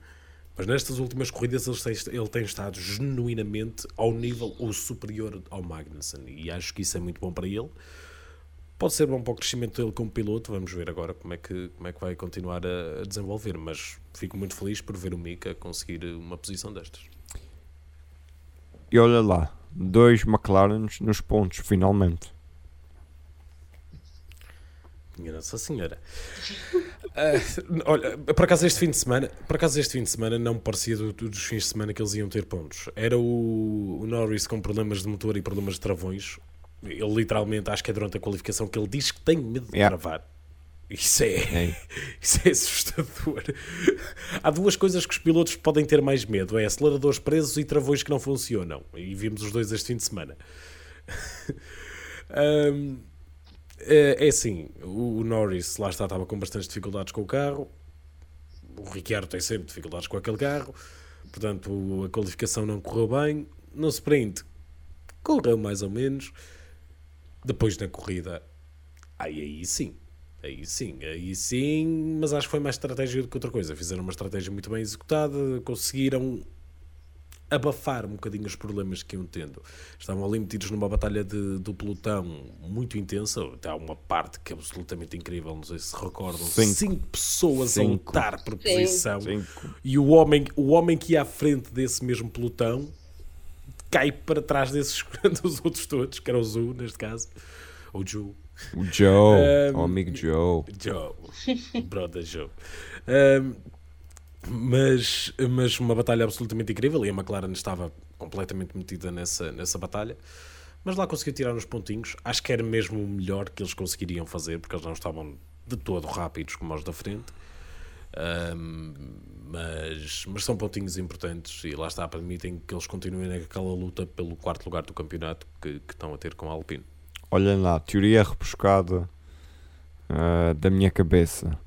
mas nestas últimas corridas ele tem, ele tem estado genuinamente ao nível ou superior ao Magnussen e acho que isso é muito bom para ele. Pode ser bom para o crescimento dele como piloto, vamos ver agora como é que, como é que vai continuar a, a desenvolver, mas fico muito feliz por ver o Mika conseguir uma posição destas. E olha lá, dois McLarens nos pontos, finalmente. Nossa Senhora. Uh, olha, por acaso este fim de semana, por acaso este fim de semana não me parecia do, dos fins de semana que eles iam ter pontos. Era o, o Norris com problemas de motor e problemas de travões. Ele literalmente, acho que é durante a qualificação que ele diz que tem medo de Yeah. travar. Isso é, É. isso é assustador. Há duas coisas que os pilotos podem ter mais medo: é aceleradores presos e travões que não funcionam. E vimos os dois este fim de semana. Ahm, é, é assim, o, Norris lá está, estava com bastantes dificuldades com o carro. O Ricciardo tem sempre dificuldades com aquele carro. Portanto, a qualificação não correu bem. No sprint, correu mais ou menos. Depois na corrida, aí, aí sim. Aí sim, aí sim, mas acho que foi mais estratégia do que outra coisa. Fizeram uma estratégia muito bem executada, conseguiram abafar um bocadinho os problemas que iam tendo. Estavam ali metidos numa batalha de, do pelotão muito intensa. Até há uma parte que é absolutamente incrível, não sei se recordam. Cinco. Cinco, pessoas a Cinco. lutar por posição. Cinco. E o homem, o homem que ia à frente desse mesmo pelotão cai para trás desses dos outros todos, que era o Zu, neste caso. Ou Ju. O Joe, Um, o amigo Joe. Joe. Brother Joe. Um, mas, mas uma batalha absolutamente incrível e a McLaren estava completamente metida nessa, nessa batalha. Mas lá conseguiu tirar uns pontinhos. Acho que era mesmo o melhor que eles conseguiriam fazer, porque eles não estavam de todo rápidos como os da frente. Um, mas, mas são pontinhos importantes e lá está, permitem que eles continuem naquela luta pelo quarto lugar do campeonato que, que estão a ter com a Alpine. Olhem lá, teoria rebuscada ah, da minha cabeça.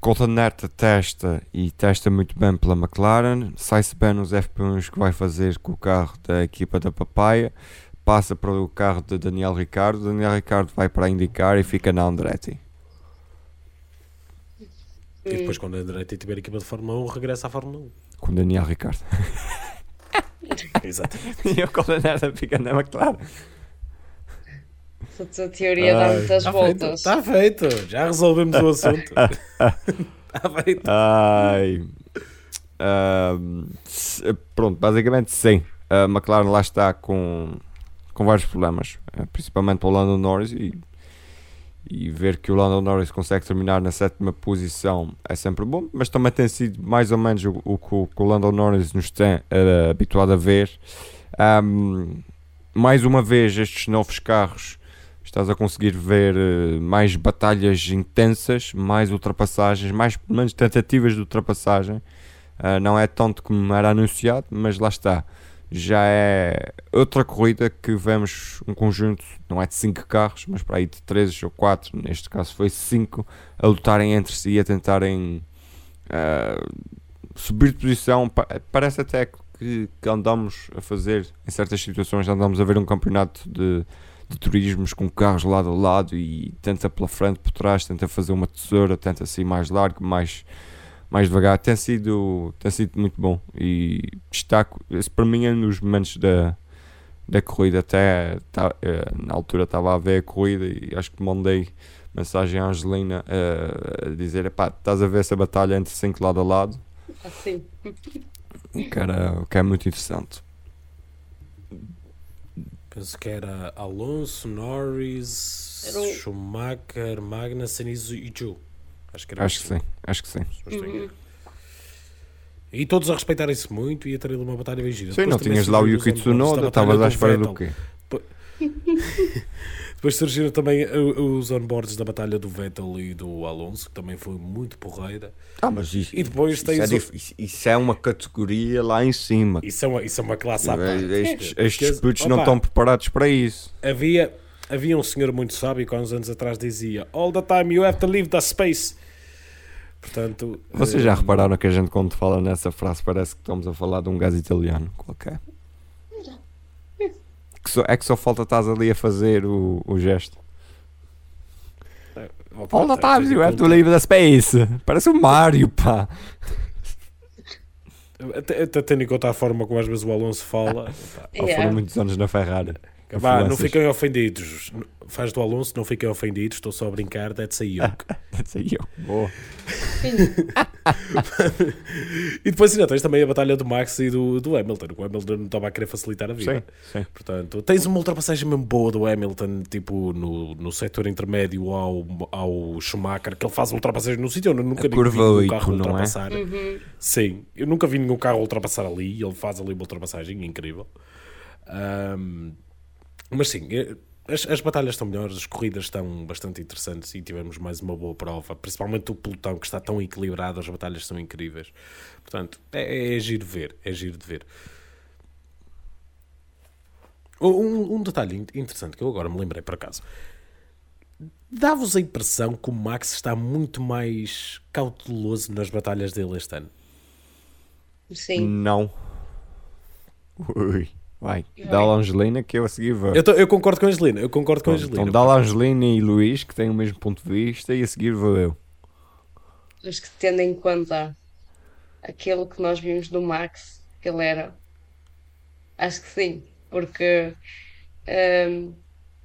Colton Herta testa e testa muito bem pela McLaren. Sai-se bem nos F1s que vai fazer com o carro da equipa da Papaya. Passa para o carro de Daniel Ricardo. Daniel Ricardo vai para a IndyCar e fica na Andretti. E depois, quando a Andretti tiver a equipa de Fórmula 1, regressa à Fórmula 1. Com Daniel Ricardo. Exatamente. e o Colton Herta fica na McLaren. A teoria dá Ai. muitas Está feito, voltas. está feito. Já resolvemos o assunto. Está feito. Ai. Se- pronto, basicamente sim. A McLaren lá está com, com vários problemas, eh, principalmente o Lando Norris. E, e ver que o Lando Norris consegue terminar na sétima posição é sempre bom, mas também tem sido mais ou menos o, o que o- que o Lando Norris nos tem eh, habituado a ver. Ahm, mais uma vez, estes novos carros estás a conseguir ver eh, mais batalhas intensas, mais ultrapassagens, mais menos tentativas de ultrapassagem. Ah, não é tanto como era anunciado, mas lá está. Já é outra corrida que vemos um conjunto, não é de 5 carros, mas para aí de 3 ou 4, neste caso foi 5, a lutarem entre si, a tentarem ah, subir de posição. Pa- Parece até que, que andamos a fazer, em certas situações, andamos a ver um campeonato de, de turismos com carros lado a lado e tenta pela frente, por trás, tenta fazer uma tesoura, tenta ser mais largo, mais, mais devagar. Tem sido, tem sido muito bom e destaco, esse para mim é dos momentos da, da corrida. Até tá, eh, na altura estava a ver a corrida e acho que mandei mensagem à Angelina eh, a dizer: pá, estás a ver essa batalha entre 5 lado a lado? Assim. O que, era, o que é muito interessante. Penso que era Alonso, Norris, Era o- Schumacher, Magnussen e e Zhou. Acho que era Acho que sim, acho que sim. E todos a respeitarem-se muito e a ter ali uma batalha bem gira. Sim, Depois não tinhas lá o Yuki Tsunoda, estavas à espera do quê? Depois surgiram também uh, os onboards da batalha do Vettel e do Alonso, que também foi muito porreira. Ah, mas isso, E depois isso, tens é, o- isso- isso é uma categoria lá em cima. Isso é uma, isso é uma classe à parte. Estes, estes putos não estão preparados para isso. Havia, havia um senhor muito sábio que há uns anos atrás dizia All the time you have to leave the space. Portanto, Vocês eh, já repararam que a gente quando fala nessa frase parece que estamos a falar de um gajo italiano qualquer? Que só- é que só falta estás ali a fazer o, o gesto. opa, All the times you have to leave the space. Parece o Mario, pá. Até, até tendo em conta a forma como às vezes o Alonso fala, opa, Ou Yeah. foram muitos anos na Ferrari. Vá, não fiquem ofendidos. Faz do Alonso, não fiquem ofendidos. Estou só a brincar. That's a yoke. That's a eu. Boa. e depois ainda tens também a batalha do Max e do, do Hamilton. O Hamilton não estava a querer facilitar a vida. Sim, sim. Portanto, tens uma ultrapassagem mesmo boa do Hamilton, tipo no, no setor intermédio ao, ao Schumacher, que ele faz ultrapassagem no sítio. Eu nunca A vi curva nenhum carro não é? ultrapassar. Sim, eu nunca vi nenhum carro ultrapassar ali. Ele faz ali uma ultrapassagem incrível. Ahm, mas sim, eh, as, as batalhas estão melhores, as corridas estão bastante interessantes e tivemos mais uma boa prova, principalmente o pelotão que está tão equilibrado, as batalhas são incríveis. Portanto, é, é giro de ver, é giro de ver. Um, um detalhe in- interessante que eu agora me lembrei por acaso. Dá-vos a impressão que o Max está muito mais cauteloso nas batalhas dele este ano? Sim. Não. Ui. Vai. Dá a Angelina que eu a seguir vou. Eu, tô- eu concordo com a Angelina, eu concordo com a Angelina. Então dá a Angelina e Luís que têm o mesmo ponto de vista e a seguir vou eu. Mas que tendo em conta aquilo que nós vimos do Max, que ele era, acho que sim, porque hum,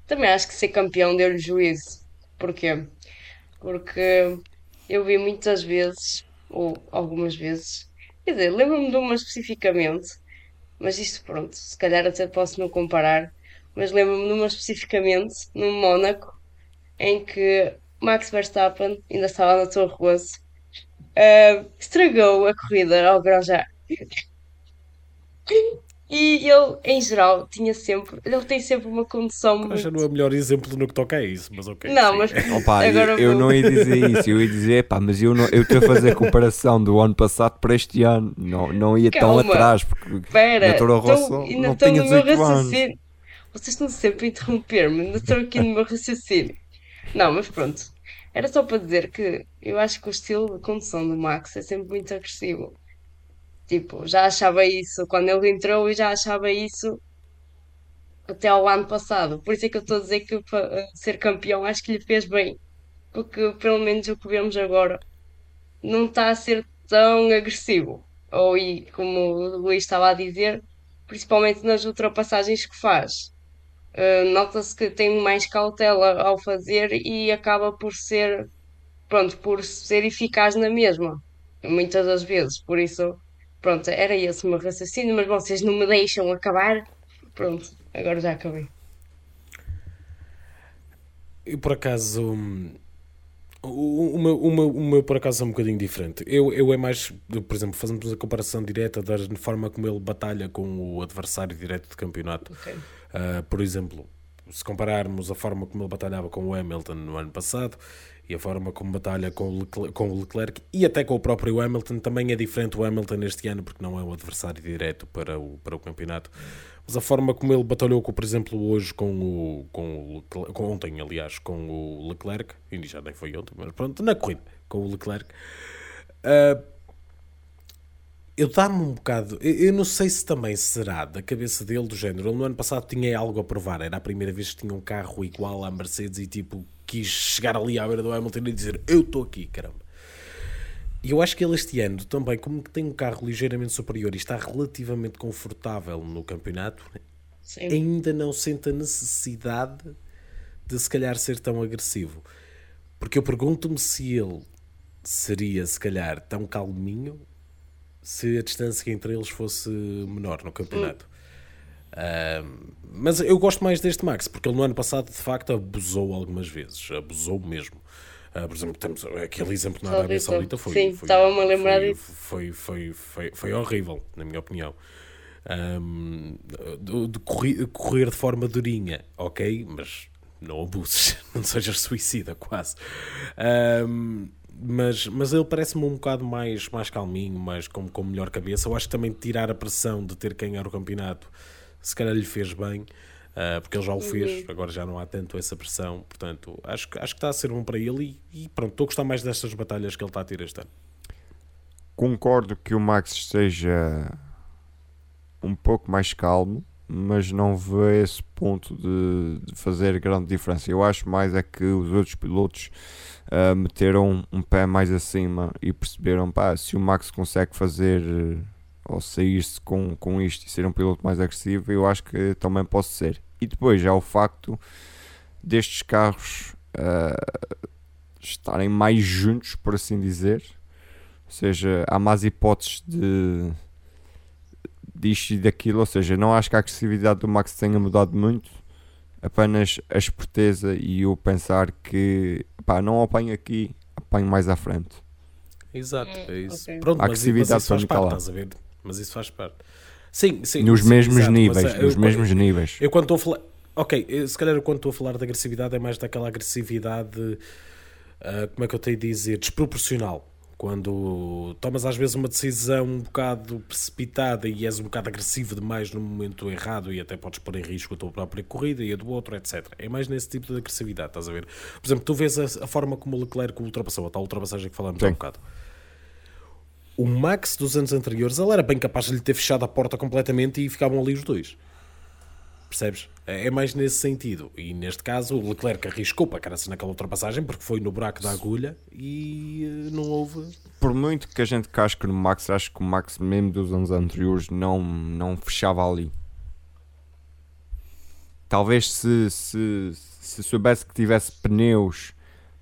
também acho que ser campeão deu-lhe juízo. Porquê? Porque eu vi muitas vezes, ou algumas vezes, quer dizer, lembro-me de uma especificamente, mas isto pronto, se calhar até posso não comparar, mas lembro-me de uma especificamente no Mónaco, em que Max Verstappen ainda estava na Torre Rosso ah, estragou a corrida ao Grosjean. E ele, em geral, tinha sempre. Ele tem sempre uma condução Mas já muito. não é o melhor exemplo no que toca a isso, mas ok. Não, sim. mas Opa, agora eu vou- não ia dizer isso, eu ia dizer, pá, mas eu não, eu estou a fazer a comparação do ano passado para este ano, não, não ia tão Calma. atrás, porque Espera, na Toro estou- Rosso ainda não estou tinha no meu 18 anos. raciocínio. Vocês estão sempre a interromper-me, ainda estou aqui no meu raciocínio. Não, mas pronto. Era só para dizer que eu acho que o estilo de condução do Max é sempre muito agressivo. Tipo, já achava isso quando ele entrou e já achava isso até ao ano passado. Por isso é que eu estou a dizer que pa- ser campeão acho que lhe fez bem. Porque pelo menos o que vemos agora não está a ser tão agressivo. Ou, e, como o Luís estava a dizer, principalmente nas ultrapassagens que faz. Uh, nota-se que tem mais cautela ao fazer e acaba por ser, pronto, por ser eficaz na mesma, muitas das vezes. Por isso, pronto, era esse o meu raciocínio, mas vocês não me deixam acabar. Pronto, agora já acabei. Eu por acaso. O, o, meu, o, meu, o meu por acaso é um bocadinho diferente. Eu, eu é mais, por exemplo, fazemos a comparação direta da forma como ele batalha com o adversário direto de campeonato. Ok. Uh, por exemplo, se compararmos a forma como ele batalhava com o Hamilton no ano passado e a forma como batalha com o, Leclerc, com o Leclerc e até com o próprio Hamilton, também é diferente o Hamilton este ano porque não é o adversário direto para o, para o campeonato. Mas a forma como ele batalhou, com, por exemplo, hoje com o, com o Leclerc, com ontem, aliás, com o Leclerc, e já nem foi ontem, mas pronto, na corrida, com o Leclerc. Uh, eu dá-me um bocado. Eu, não sei se também será da cabeça dele do género. Ele no ano passado tinha algo a provar. Era a primeira vez que tinha um carro igual à Mercedes e tipo quis chegar ali à beira do Hamilton e dizer eu estou aqui, caramba. E eu acho que ele este ano também, como que tem um carro ligeiramente superior e está relativamente confortável no campeonato, Sim. ainda não sente a necessidade de se calhar ser tão agressivo. Porque eu pergunto-me se ele seria se calhar tão calminho se a distância entre eles fosse menor no campeonato. Mas eu gosto mais deste Max, porque ele no ano passado de facto abusou algumas vezes, abusou mesmo. Ah, por exemplo, temos aquele exemplo na Arábia Saudita. Foi, Sim, foi- estava-me a lembrar foi, foi, foi, foi, foi horrível, na minha opinião. Ahm, de, de corri- correr de forma durinha, ok, mas não abuses, não sejas suicida, quase. Ahm, mas, mas ele parece-me um bocado mais, mais calminho, mais com, com melhor cabeça. Eu acho que também tirar a pressão de ter quem era o campeonato, se calhar lhe fez bem, ah, porque ele já o fez, agora já não há tanto essa pressão. Portanto, acho, que- acho que está a ser bom para ele e, e pronto, estou a gostar mais destas batalhas que ele está a ter este ano. Concordo que o Max esteja um pouco mais calmo, mas não vê esse ponto de, de fazer grande diferença. Eu acho mais é que os outros pilotos ah, meteram um pé mais acima e perceberam, pá, se o Max consegue fazer eh, ou sair-se com, com isto e ser um piloto mais agressivo, eu acho que também posso ser. E depois já o facto destes carros ah, estarem mais juntos, por assim dizer. Ou seja, há mais hipóteses de disto e daquilo. Ou seja, não acho que a agressividade do Max tenha mudado muito. Apenas a esperteza e o pensar que pá, não apanho aqui, apanho mais à frente. Exato, Hum, é isso. ok. Pronto, A mas, mas agressividade isso faz parte, a ver? Mas isso faz parte. Sim, sim. Nos sim, mesmos exato, mas, níveis, eh, nos eu- mesmos níveis. Eu quando estou a falar. Ok, se calhar eu quando estou a falar de agressividade é mais daquela agressividade. ah, como é que eu tenho de dizer? Desproporcional. Quando tomas às vezes uma decisão um bocado precipitada e és um bocado agressivo demais no momento errado e até podes pôr em risco a tua própria corrida e a do outro, etc. É mais nesse tipo de agressividade, estás a ver? Por exemplo, tu vês a, a forma como o Leclerc ultrapassou, a tal ultrapassagem que falamos há um bocado. O Max dos anos anteriores, ele era bem capaz de lhe ter fechado a porta completamente e ficavam ali os dois. Percebes? É é mais nesse sentido. E neste caso, o Leclerc arriscou para caraças naquela ultrapassagem porque foi no buraco da agulha e eh, não houve. Por muito que a gente casque no Max, acho que o Max, mesmo dos anos anteriores, não, não fechava ali. Talvez se, se, se soubesse que tivesse pneus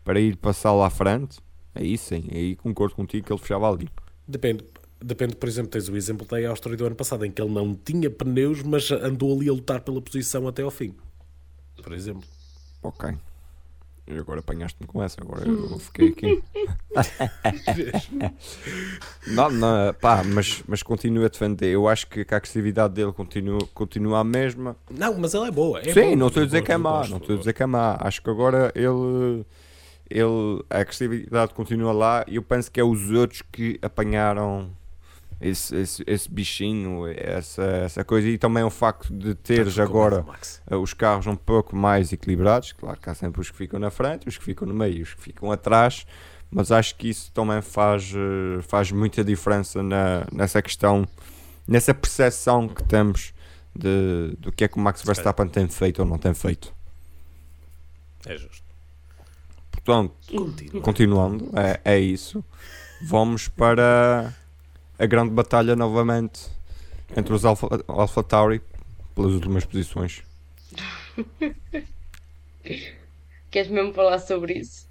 para ir passar lá à frente, aí sim, aí concordo contigo que ele fechava ali. Depende. Depende, por exemplo, tens o exemplo da Áustria do ano passado em que ele não tinha pneus, mas andou ali a lutar pela posição até ao fim. Por exemplo. Ok. E agora apanhaste-me com essa, agora eu fiquei aqui. não, não, pá, mas, mas continuo a defender. Eu acho que a agressividade dele continua, continua a mesma. Não, mas ele é boa. É Sim, boa. não estou a dizer que é má, não estou a dizer que é má. Acho que agora ele, ele a agressividade continua lá e eu penso que é os outros que apanharam esse, esse, esse bichinho, essa, essa coisa. E também o facto de teres agora uh, os carros um pouco mais equilibrados. Claro que há sempre os que ficam na frente, os que ficam no meio, os que ficam atrás. Mas acho que isso também faz, uh, faz muita diferença na, nessa questão, nessa percepção que temos de, do que é que o Max Verstappen tem feito ou não tem feito. É justo. Portanto, Continua. continuando, é, é isso. Vamos para a grande batalha novamente entre os Alpha, Alpha Tauri pelas últimas posições. Queres mesmo falar sobre isso?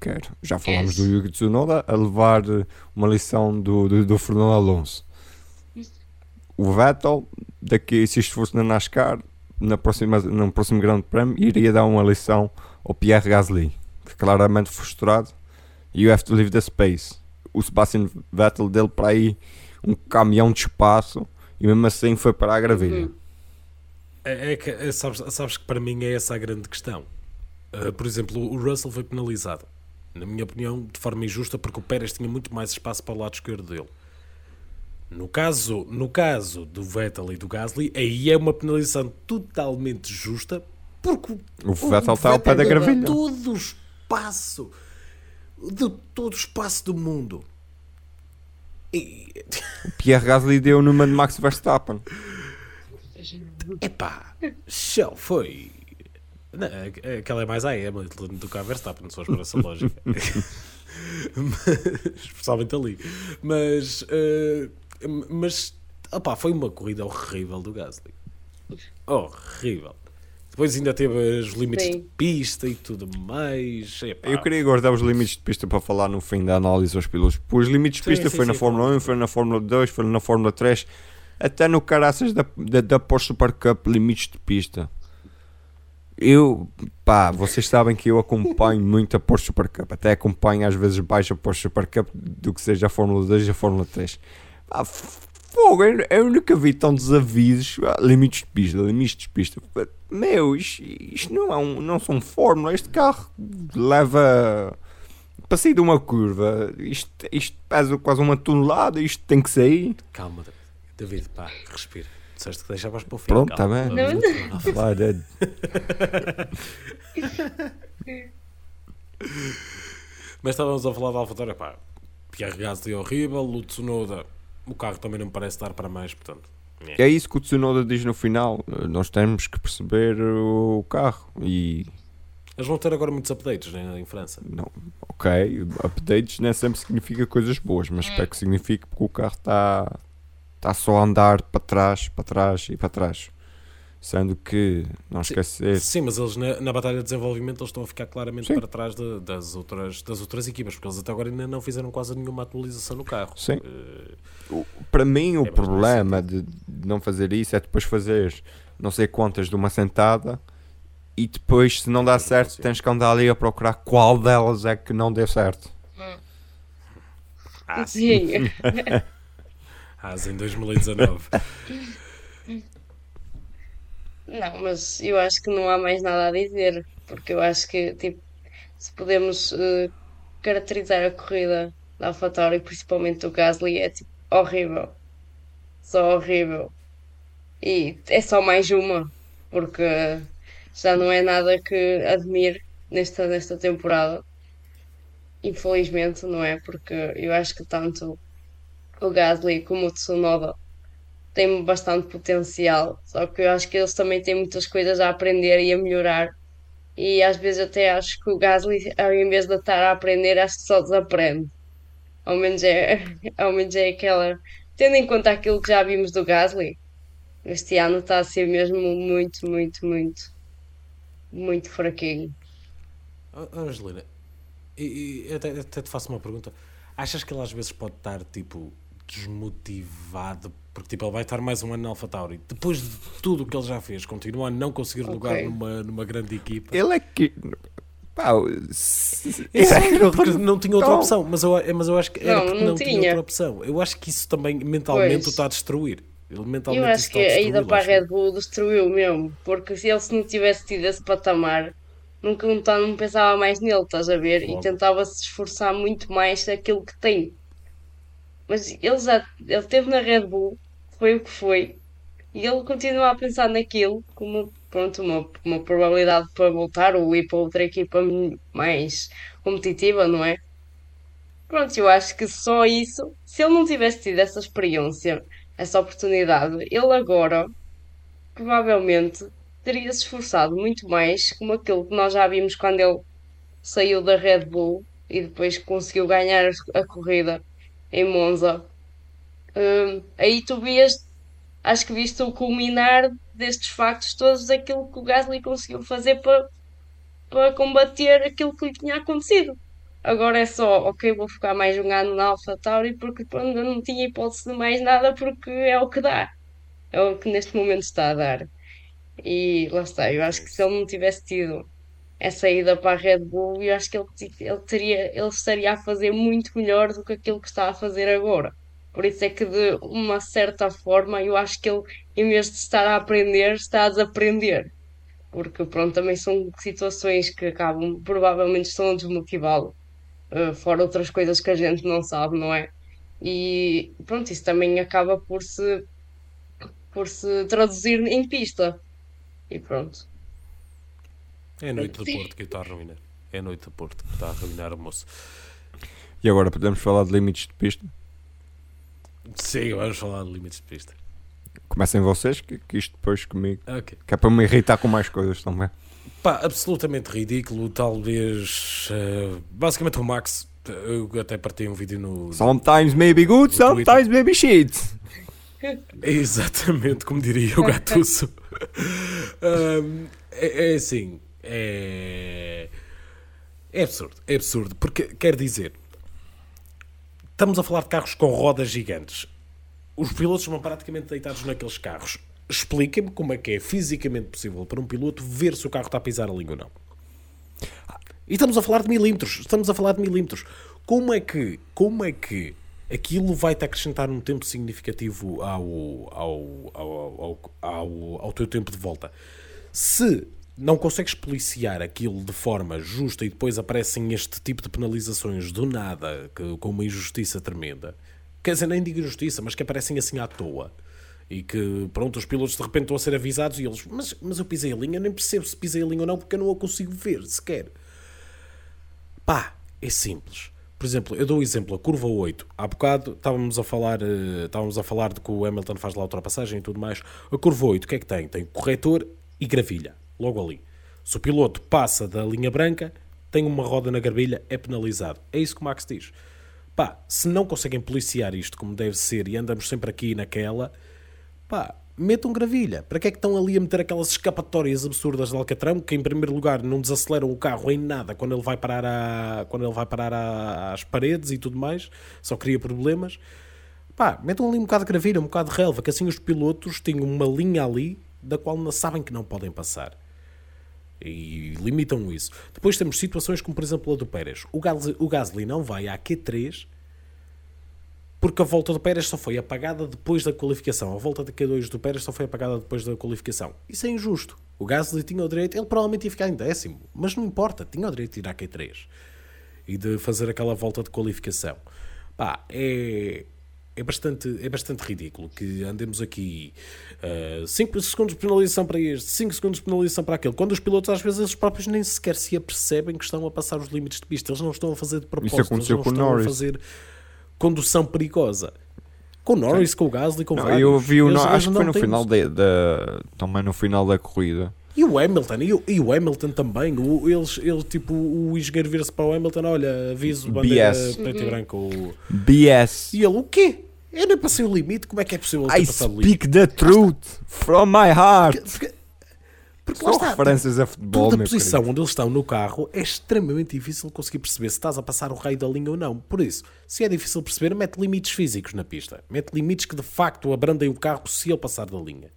Quero. Já falámos do Yuki Tsunoda a levar eh, uma lição do, do, do Fernando Alonso. O Vettel, daqui, se isto fosse na NASCAR, na próxima, no próximo Grande Prémio, iria dar uma lição ao Pierre Gasly, que claramente frustrado. You have to leave the space. O Sebastian Vettel dele para aí um caminhão de espaço e mesmo assim foi para a gravilha. Uhum. É, é que, é, sabes, sabes que para mim é essa a grande questão. Uh, por exemplo, o Russell foi penalizado, na minha opinião, de forma injusta, porque o Pérez tinha muito mais espaço para o lado esquerdo dele. No caso, no caso do Vettel e do Gasly, aí é uma penalização totalmente justa, porque O Vettel está ao pé da gravilha. todo o espaço, deu todo o espaço do mundo. E, O Pierre Gasly deu numa de Max Verstappen. epá, show, foi. Não, aquela é mais a Hamilton do que a Verstappen, se por essa lógica. Mas, especialmente ali. Mas, eh, mas opá, foi uma corrida horrível do Gasly. Horrível. Depois ainda teve os limites Sim. de pista e tudo mais. Epá, Eu queria guardar os limites de pista para falar no fim da análise aos pilotos. Os limites de pista sim, foi na sim, Fórmula claro. 1, foi na Fórmula 2, foi na Fórmula 3, até no caraças da, da, da Porsche Super Cup, limites de pista. Eu, pá, vocês sabem que eu acompanho muito a Porsche Super Cup, até acompanho às vezes mais a Porsche Super Cup do que seja a Fórmula 2 e a Fórmula 3. Pá, fogo, eu, eu nunca vi tão desavisos. Ah, limites de pista, limites de pista. Meu, isto, isto não, é um, não são fórmula. Este carro leva para sair de uma curva. Isto, isto pesa quase uma tonelada. Isto tem que sair. Calma, David. David, pá, respira. Disseste que deixavas para o fim. Pronto, calma. tá bem. Não. A falar de- Mas estávamos a falar da AlphaTauri, pá, Pierre Gasly é horrível, o Tsunoda, o carro também não me parece dar para mais, portanto. é. É isso que o Tsunoda diz no final. Nós temos que perceber o carro. E Eles vão ter agora muitos updates né, em França. Não, ok, updates nem sempre significa coisas boas, mas espero que signifique porque o carro está tá só a andar para trás, para trás e para trás. Sendo que, não esquecer, Sim, mas eles na, na batalha de desenvolvimento eles estão a ficar claramente Sim. para trás de- das, outras, das outras equipas, porque eles até agora ainda não fizeram quase nenhuma atualização no carro. Sim. Eh, o- para mim o É, mas problema de não fazer isso é depois fazer não sei quantas de uma sentada e depois, se não dá certo, tens que andar ali a procurar qual delas é que não deu certo. ah, sim. Sim. Ah, em 2019. Não, mas eu acho que não há mais nada a dizer, porque eu acho que, tipo, se podemos eh, caracterizar a corrida da AlphaTauri, principalmente do Gasly, é tipo horrível. Só horrível. E é só mais uma, porque já não é nada que admire nesta, nesta temporada. Infelizmente, não é? Porque eu acho que tanto o Gasly como o Tsunoda têm bastante potencial, só que eu acho que eles também têm muitas coisas a aprender e a melhorar. E às vezes até acho que o Gasly, ao invés de estar a aprender, acho que só desaprende. Ao menos é, ao menos é aquela. Tendo em conta aquilo que já vimos do Gasly, este ano está a ser mesmo muito, muito, muito, muito fraquinho. Angelina, e, e até, até te faço uma pergunta. Achas que ele às vezes pode estar tipo desmotivado? Porque tipo, ele vai estar mais um ano na AlphaTauri. Depois de tudo o que ele já fez, continua a não conseguir lugar Ok. numa, numa grande equipa. Ele é que. Pá, se- Eu sei, ele- porque não tinha outra Não. opção, mas eu, mas eu acho que era Não, porque não não, tinha. tinha. outra opção. Eu acho que isso também mentalmente Pois. o está a destruir. Ele mentalmente Eu acho que a ida para a. Red Bull destruiu mesmo, porque se ele se não tivesse tido esse patamar, nunca não, tá- não pensava mais nele, estás a ver? E tentava se esforçar muito mais daquilo que tem. Mas ele já ele esteve na Red Bull, foi o que foi, e ele continua a pensar naquilo como pronto, uma, uma probabilidade para voltar ou ir para outra equipa mais competitiva, não é? Pronto, eu acho que só isso, se ele não tivesse tido essa experiência, essa oportunidade, ele agora provavelmente teria se esforçado muito mais, como aquilo que nós já vimos quando ele saiu da Red Bull e depois conseguiu ganhar a corrida em Monza. Hum, aí tu vias, acho que viste o culminar destes factos todos, aquilo que o Gasly conseguiu fazer para, para combater aquilo que lhe tinha acontecido. Agora é só, ok, vou ficar mais um ano na AlphaTauri porque pronto, não tinha hipótese de mais nada porque é o que dá. É o que neste momento está a dar. E lá está, eu acho que se ele não tivesse tido essa ida para a Red Bull, eu acho que ele, ele teria, ele estaria a fazer muito melhor do que aquilo que está a fazer agora. Por isso é que de uma certa forma eu acho que ele, em vez de estar a aprender, está a desaprender. Porque pronto, também são situações que acabam, provavelmente estão a desmotivá-lo. Uh, fora outras coisas que a gente não sabe, não é? E pronto, isso também acaba por se, por se traduzir em pista. E pronto. É a noite do Porto que está a arruinar. É a noite do Porto que está a arruinar o moço. E agora podemos falar de limites de pista? Sim, vamos falar de limites de pista. Comecem vocês, que, que isto depois comigo. Ok. Que é para me irritar com mais coisas também. Pá, absolutamente ridículo. Talvez. eh, basicamente o Max. Eu até partei um vídeo no. Sometimes may be good, sometimes may be shit. Exatamente, como diria o Gatuso. Ahm, é, é assim, é, é absurdo, é absurdo, porque quer dizer, estamos a falar de carros com rodas gigantes. Os pilotos vão praticamente deitados naqueles carros. Expliquem-me como é que é fisicamente possível para um piloto ver se o carro está a pisar a língua ou não. E estamos a falar de milímetros, estamos a falar de milímetros. Como é que, como é que aquilo vai-te acrescentar um tempo significativo ao, ao, ao, ao, ao, ao teu tempo de volta? Se não consegues policiar aquilo de forma justa e depois aparecem este tipo de penalizações do nada, que, com uma injustiça tremenda, quer dizer, nem digo injustiça, mas que aparecem assim à toa. E que, pronto, os pilotos de repente estão a ser avisados e eles, mas, mas eu pisei a linha, eu nem percebo se pisei a linha ou não, porque eu não a consigo ver sequer. Pá, é simples. Por exemplo, eu dou o exemplo, a curva 8. Há bocado estávamos a falar, eh, estávamos a falar de que o Hamilton faz lá a ultrapassagem e tudo mais. A curva 8, o que é que tem? Tem corretor e gravilha, logo ali. Se o piloto passa da linha branca, tem uma roda na gravilha, é penalizado. É isso que o Max diz. Pá, se não conseguem policiar isto como deve ser e andamos sempre aqui e naquela, pá, metam gravilha. Para que é que estão ali a meter aquelas escapatórias absurdas de Alcatrão que, em primeiro lugar, não desaceleram o carro em nada quando ele vai parar, a, quando ele vai parar a- às paredes e tudo mais, só cria problemas. Pá, metam ali um bocado de gravilha, um bocado de relva, que assim os pilotos têm uma linha ali da qual não sabem que não podem passar. E limitam isso. Depois temos situações como, por exemplo, a do Pérez. O Gasly, o Gasly não vai à Q3 porque a volta do Pérez só foi apagada depois da qualificação. A volta da Q2 do Pérez só foi apagada depois da qualificação. Isso é injusto. O Gasly tinha o direito, ele provavelmente ia ficar em décimo, mas não importa, tinha o direito de ir à Q3 e de fazer aquela volta de qualificação. Pá, é, é, bastante, é bastante ridículo que andemos aqui 5 segundos de penalização para este, 5 segundos de penalização para aquele, quando os pilotos às vezes eles próprios nem sequer se apercebem que estão a passar os limites de pista, eles não estão a fazer de propósito, eles aconteceu não com o estão Norris. a fazer condução perigosa. Com o Norris, com o Gasly, com Não, vários. eu vi o Eles- no- eles acho que foi no final da- também no final da corrida. E o Hamilton, e o, e o Hamilton também. O, eles, ele, tipo, o engenheiro vira-se para o Hamilton: olha, aviso, bandeira BS. preta e branca. o- BS. E ele: o quê? Eu nem passei o limite, como é que é possível ter I passado o limite? speak the truth from my heart. Porque, porque lá São está, referências a futebol, Toda a posição querido. onde eles estão no carro é extremamente difícil conseguir perceber se estás a passar o raio da linha ou não. Por isso, se é difícil perceber, mete limites físicos na pista. Mete limites que de facto abrandem o carro se ele passar da linha.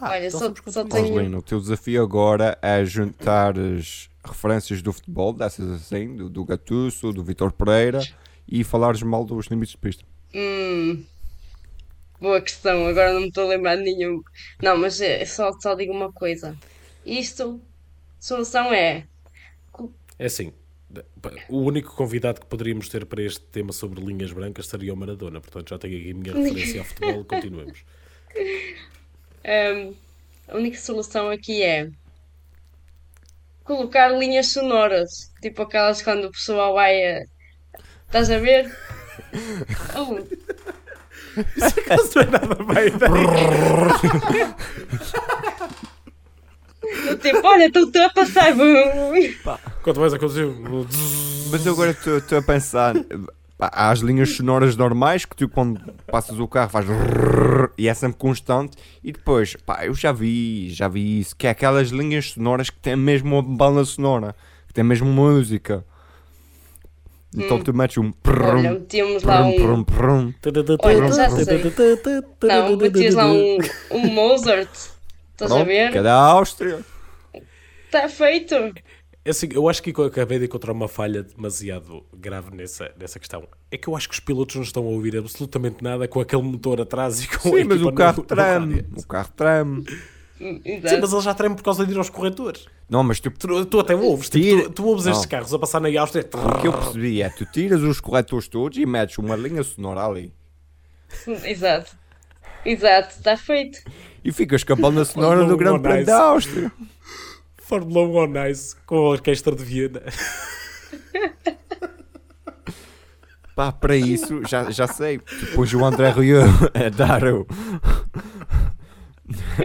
Olha, então só- só tenho-. Rosalina, o teu desafio agora é juntar as referências do futebol, dessas assim, do, do Gattuso, do Vitor Pereira, e falares mal dos limites de pista. Hum, boa questão, agora não me estou a lembrar de nenhum. Não, mas é, só, só digo uma coisa. Isto, solução é. É assim, o único convidado que poderíamos ter para este tema sobre linhas brancas seria o Maradona. Portanto, já tenho aqui a minha referência ao futebol. Continuemos. A única solução aqui é colocar linhas sonoras, tipo aquelas quando o pessoal vai a. Estás a ver? Oh, Isso acaso não é nada bem ideia. tipo, olha, estou a passar. Quanto mais aconteceu. Mas eu agora estou a pensar. Há as linhas sonoras normais que tu quando passas o carro faz e é sempre constante e depois, pá, eu já vi, já vi isso, que é aquelas linhas sonoras que têm mesmo uma banda sonora, que tem mesmo música. Então tu metes um Olha, metíamos lá prum, um. prum, prum. Olha, já sei. Não, metias lá um, um Mozart. Estás a ver? que é da Áustria. Está feito. É assim, eu acho que eu acabei de encontrar uma falha demasiado grave nessa, nessa questão. É que eu acho que os pilotos não estão a ouvir absolutamente nada com aquele motor atrás e com a Sim, mas o carro treme. rádio. O carro treme. Hum, Sim, Exato. mas eles já tremem por causa de ir aos corretores. Não, mas tu, Tu, tu até ouves, tipo, Tira- tu, tu ouves estes Não. carros a passar na Áustria. o que eu percebi é tu tiras os corretores todos e metes uma linha sonora ali. Exato. Exato, está feito. E ficas com a banda sonora do Grande nice. da Áustria. Fórmula 1 on Ice com a orquestra de Viena. Pá, para isso, já, já sei. Depois o André Rio a dar o.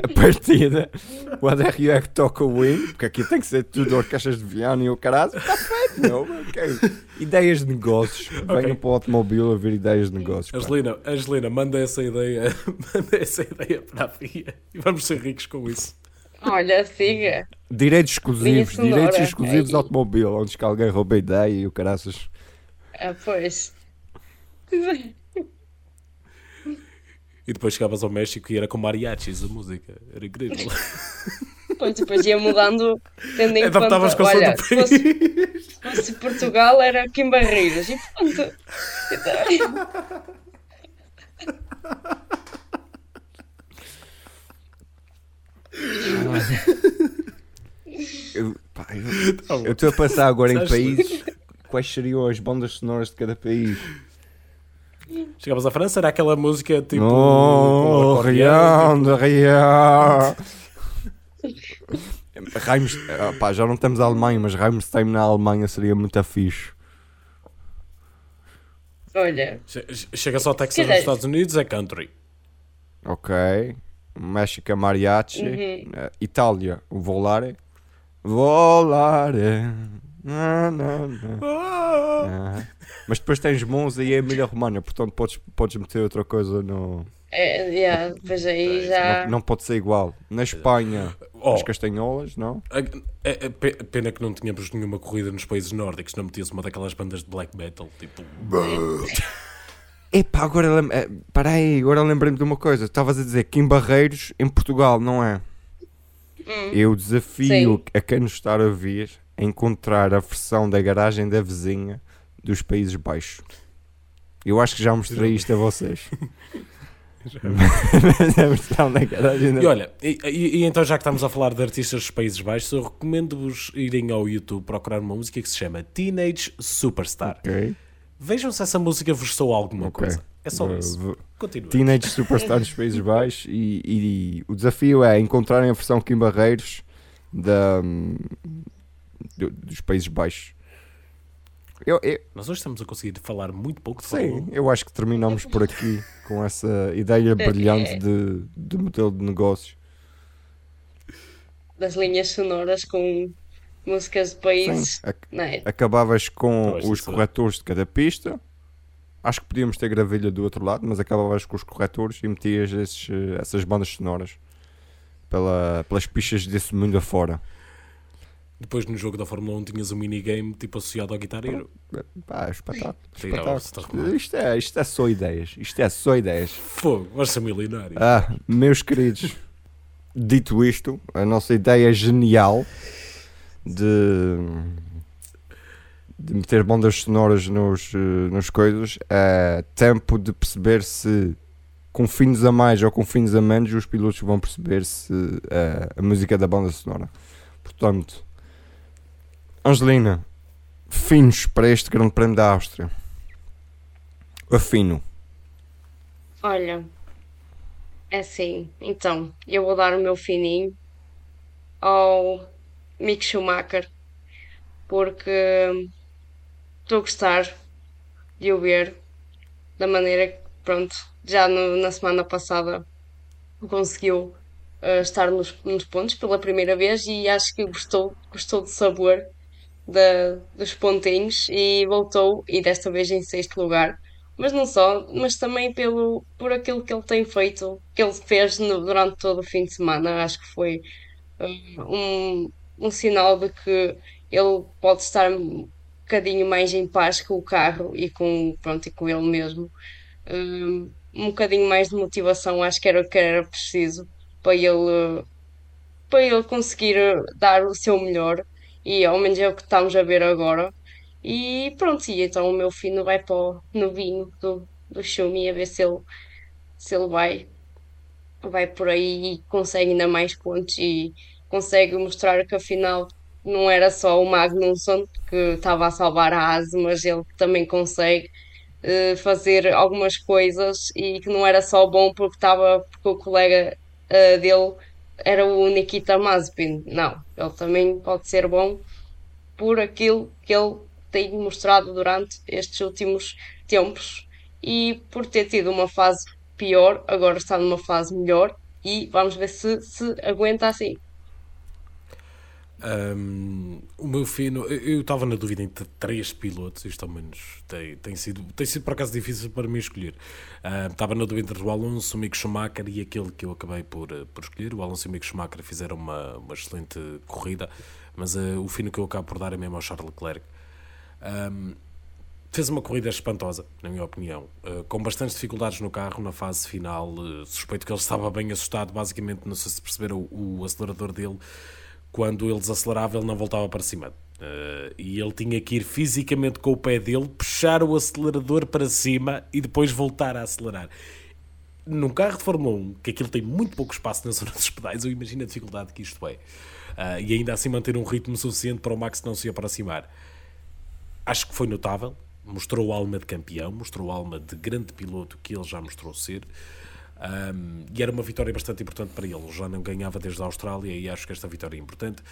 a partida. O André Rio é que toca o win, porque aqui tem que ser tudo orquestras de piano e o caralho. Está feito, meu. ok. Ideias de negócios. Venham para o automóvel a ver ideias de negócios. pá. Angelina, Angelina, manda essa ideia, manda essa ideia para a FIA e vamos ser ricos com isso. Olha, siga. Direitos exclusivos, direitos exclusivos de automóvel, onde que alguém rouba a ideia e o caraças. Ah, pois. E depois chegavas ao México e era com mariachis a música. Era incrível. Pois depois ia mudando, tendo em Adaptavas conta. Olha, do se fosse, se fosse Portugal era Kim Barreiros e pronto. Então, Eu pá, eu- Tá eu estou a pensar agora em países. Quais seriam as bandas sonoras de cada país? Chegavas à França, era aquela música tipo. Oh, acordeão, Rião, de Rião. Reims, ah, pá, já não temos a Alemanha, mas Reimstein na Alemanha seria muito fixe. olha, tipo, che- Chega só ao Texas nos Estados Unidos, é country. Ok. México é mariachi. Uhum. Eh, Itália, o Volare. Volare. Na, na, na. Ah. Mas depois tens Monza e a Emília Romagna, portanto podes, podes meter outra coisa no. é, yeah, depois aí já. Não, não pode ser igual. Na Espanha, Oh. as castanholas, não? A- a- a pe- Pena que não tínhamos nenhuma corrida nos países nórdicos, não metias uma daquelas bandas de black metal, tipo. Epá, agora eh, peraí, agora lembrei-me de uma coisa. Estavas a dizer que em Barreiros, em Portugal, não é? Eu desafio Sim. a quem nos está a ouvir a encontrar a versão da garagem da vizinha dos Países Baixos. Eu acho que já mostrei isto a vocês. Mas a versão da garagem da E olha, e, e- e então já que estamos a falar de artistas dos Países Baixos, eu recomendo-vos irem ao YouTube procurar uma música que se chama Teenage Superstar. Ok. Vejam se essa música vos soa alguma Ok. coisa. É só Uh, isso. Continua. Teenage Superstar dos Países Baixos e, e o desafio é encontrarem a versão Kim Barreiros da, hum, do- dos Países Baixos. Eu, eu- Nós hoje estamos a conseguir falar muito pouco de sim, Fórmula 1. eu acho que terminamos por aqui com essa ideia brilhante de, de modelo de negócios. das linhas sonoras com músicas de países. Sim, ac- Não é? acabavas com acho os corretores de cada pista. Acho que podíamos ter gravilha do outro lado, mas acabavas com os corretores e metias esses, eh, essas bandas sonoras pela, pelas pistas desse mundo afora. Depois no jogo da Fórmula 1 tinhas um minigame tipo associado ao guitarreiro. Pá, espetáculo. Sim, espetáculo. arrumado. Isto, é, isto é só ideias. Isto é só ideias. Fogo, ser milionário. Ah, meus queridos, dito isto, a nossa ideia genial de, de meter bandas sonoras nos, eh, nos coisas é tempo de perceber se com fins a mais ou com fins a menos os pilotos vão perceber se eh, a música da banda sonora. Portanto, Angelina, finos para este Grande Prémio da Áustria. Afino. Olha, é assim, então, eu vou dar o meu fininho ao Mick Schumacher, porque estou a gostar de o ver da maneira que, pronto, já no- na semana passada conseguiu eh, estar nos, nos pontos pela primeira vez e acho que gostou, gostou do sabor dos pontinhos e voltou, e desta vez em sexto lugar. Mas não só, mas também pelo, por aquilo que ele tem feito, que ele fez no- durante todo o fim de semana. Acho que foi eh, um, um sinal de que ele pode estar um bocadinho mais em paz com o carro e com, pronto, e com ele mesmo. Um, um bocadinho mais de motivação, acho que era o que era preciso para ele, para ele conseguir dar o seu melhor. E ao menos é o que estamos a ver agora. E pronto, e então o meu fino vai para o novinho do, do Schumi a ver se ele, se ele vai, vai por aí e consegue ainda mais pontos e consegue mostrar que afinal não era só o Magnusson que estava a salvar a Ase, mas ele também consegue eh, fazer algumas coisas e que não era só bom porque estava porque o colega eh, dele era o Nikita Mazepin. Não, ele também pode ser bom por aquilo que ele tem mostrado durante estes últimos, tempos e por ter tido uma fase pior, agora está numa fase melhor e vamos ver se se aguenta assim. Um, o meu fino, eu estava na dúvida entre três pilotos, isto ao menos tem, tem, sido, tem sido por acaso difícil para mim escolher. Uh, estava na dúvida entre o Alonso, o Mick Schumacher e aquele que eu acabei por, eh, por escolher. O Alonso e o Mick Schumacher fizeram uma, uma excelente corrida, mas uh, o fino que eu acabo por dar é mesmo ao Charles Leclerc. Um, fez uma corrida espantosa, na minha opinião, uh, com bastantes dificuldades no carro na fase final. suspeito que ele estava bem assustado, basicamente, não sei se perceberam o, o acelerador dele quando ele desacelerava, ele não voltava para cima. Uh, e ele tinha que ir fisicamente com o pé dele, puxar o acelerador para cima e depois voltar a acelerar. Num carro de Fórmula 1, que aquilo tem muito pouco espaço na zona dos pedais, eu imagino a dificuldade que isto é. Uh, e ainda assim manter um ritmo suficiente para o Max não se aproximar. Acho que foi notável. Mostrou alma de campeão, mostrou alma de grande piloto que ele já mostrou ser. Um, e era uma vitória bastante importante para ele. Já não ganhava desde a Austrália e acho que esta vitória é importante.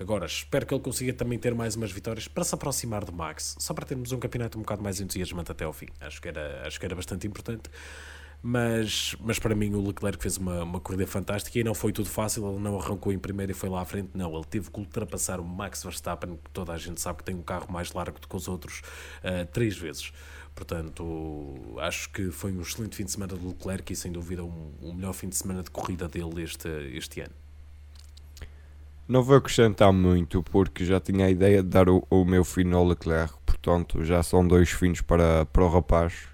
Agora, espero que ele consiga também ter mais umas vitórias para se aproximar do Max, só para termos um campeonato um bocado mais entusiasmante até ao fim. Acho que era, acho que era bastante importante. Mas, mas para mim o Leclerc fez uma, uma corrida fantástica e não foi tudo fácil, ele não arrancou em primeiro e foi lá à frente, não, ele teve que ultrapassar o Max Verstappen, que toda a gente sabe que tem um carro mais largo do que os outros, uh, três vezes. Portanto, acho que foi um excelente fim de semana do Leclerc e sem dúvida um, um melhor fim de semana de corrida dele este, este ano. Não vou acrescentar muito porque já tinha a ideia de dar o, o meu fim ao Leclerc, portanto já são dois fins para, para o rapaz.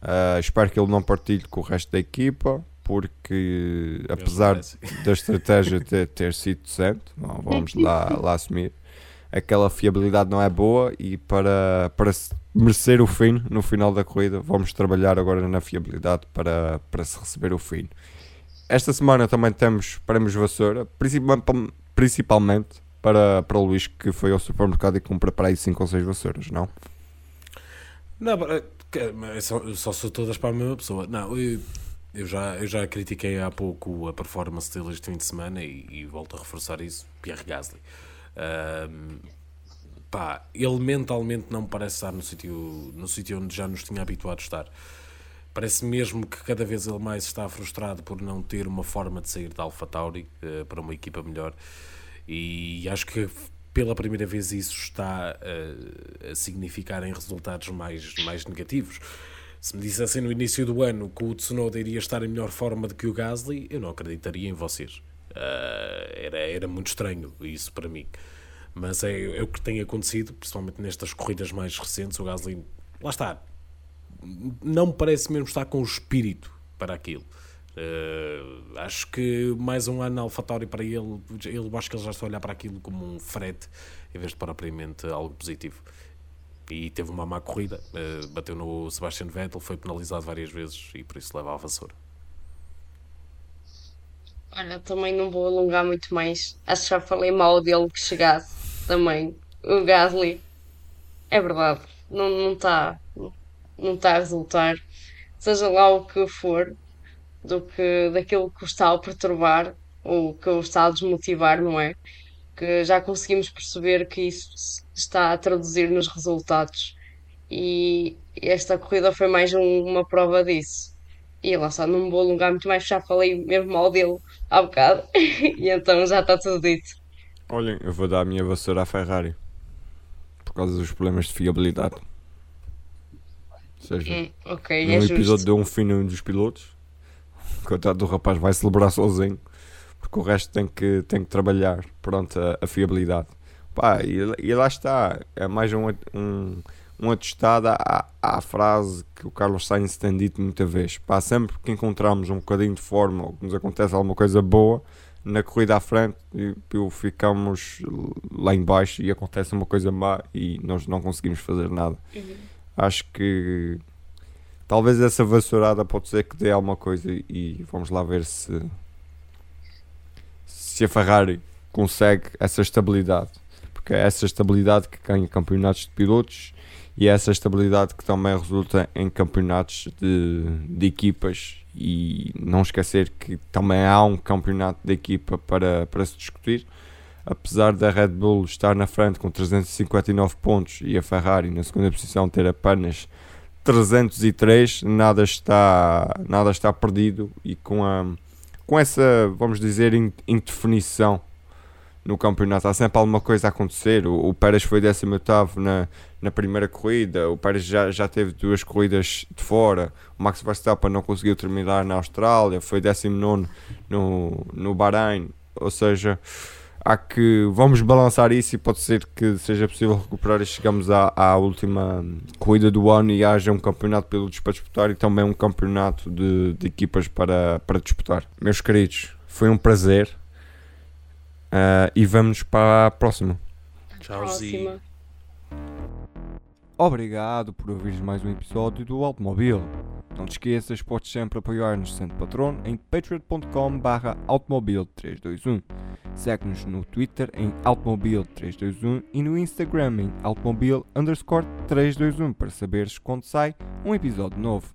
Uh, espero que ele não partilhe com o resto da equipa, porque apesar da estratégia ter, ter sido decente, vamos lá, lá assumir, aquela fiabilidade não é boa e para, para merecer o fim no final da corrida, vamos trabalhar agora na fiabilidade para, para se receber o fim. Esta semana também temos prémios vassoura, principalmente, para, para o Luís que foi ao supermercado e comprou para aí 5 ou 6 vassouras, não? Não, só, só são todas para a mesma pessoa. Não, eu, eu, já, eu já critiquei há pouco a performance dele este fim de semana e, e volto a reforçar isso. Pierre Gasly pá, ele mentalmente não parece estar no sítio no sítio onde já nos tinha habituado a estar. Parece mesmo que cada vez ele mais está frustrado por não ter uma forma de sair da AlphaTauri uh, para uma equipa melhor. E acho que pela primeira vez isso está uh, a significar em resultados mais, mais negativos. Se me dissessem no início do ano que o Tsunoda iria estar em melhor forma do que o Gasly, eu não acreditaria em vocês. Uh, era, era muito estranho isso para mim. Mas é, é o que tem acontecido, principalmente nestas corridas mais recentes. O Gasly, lá está, não me parece mesmo estar com o espírito para aquilo. Uh, acho que mais um ano AlphaTauri para ele, ele acho que ele já está a olhar para aquilo como um frete em vez de propriamente algo positivo. E teve uma má corrida, uh, bateu no Sebastian Vettel, foi penalizado várias vezes e por isso leva a vassoura. Olha, também não vou alongar muito mais. Acho que já falei mal dele que chegasse também. O Gasly, é verdade, não está não está a resultar. Seja lá o que for, do que daquilo que o está a perturbar ou que o está a desmotivar, não é? Que já conseguimos perceber que isso está a traduzir nos resultados. E esta corrida foi mais um, uma prova disso. E lá está, não me vou alongar muito mais, já falei mesmo mal dele há bocado. e então já está tudo dito. Olhem, eu vou dar a minha vassoura à Ferrari. Por causa dos problemas de fiabilidade. Ou seja, hum, okay, num é episódio justo. deu um fim num dos pilotos. Coitado do rapaz vai celebrar sozinho. Porque o resto tem que, tem que trabalhar. Pronto, a, a fiabilidade. Pá, e, e, lá está. É mais um, um, um atestado à, à frase que o Carlos Sainz tem dito muita vez. Pá, sempre que encontramos um bocadinho de forma ou que nos acontece alguma coisa boa na corrida à frente e, e ficamos lá embaixo e acontece uma coisa má e nós não conseguimos fazer nada. Uhum. Acho que talvez essa vassourada pode ser que dê alguma coisa e vamos lá ver se se a Ferrari consegue essa estabilidade porque é essa estabilidade que ganha campeonatos de pilotos e é essa estabilidade que também resulta em campeonatos de, de equipas e não esquecer que também há um campeonato de equipa para, para se discutir apesar da Red Bull estar na frente com 359 pontos e a Ferrari na segunda posição ter apenas 303, nada está, nada está perdido e com, a, com essa, vamos dizer, indefinição no campeonato. Há sempre alguma coisa a acontecer. O, o Pérez foi 18 na, na primeira corrida, o Pérez já, já teve duas corridas de fora. O Max Verstappen não conseguiu terminar na Austrália, foi 19 no, no Bahrein. Ou seja, há que vamos balançar isso e pode ser que seja possível recuperar e chegamos à, à última corrida do ano e haja um campeonato de pilotos para disputar e também um campeonato de, de equipas para, para disputar. Meus queridos, foi um prazer uh, e vamos para a próxima. Próxima. Obrigado por ouvir mais um episódio do Automóvel. Não te esqueças, podes sempre apoiar-nos sendo patrono em patreon.com barra automobil321. Segue-nos no Twitter em automobil321 e no Instagram em automobil 321 para saberes quando sai um episódio novo.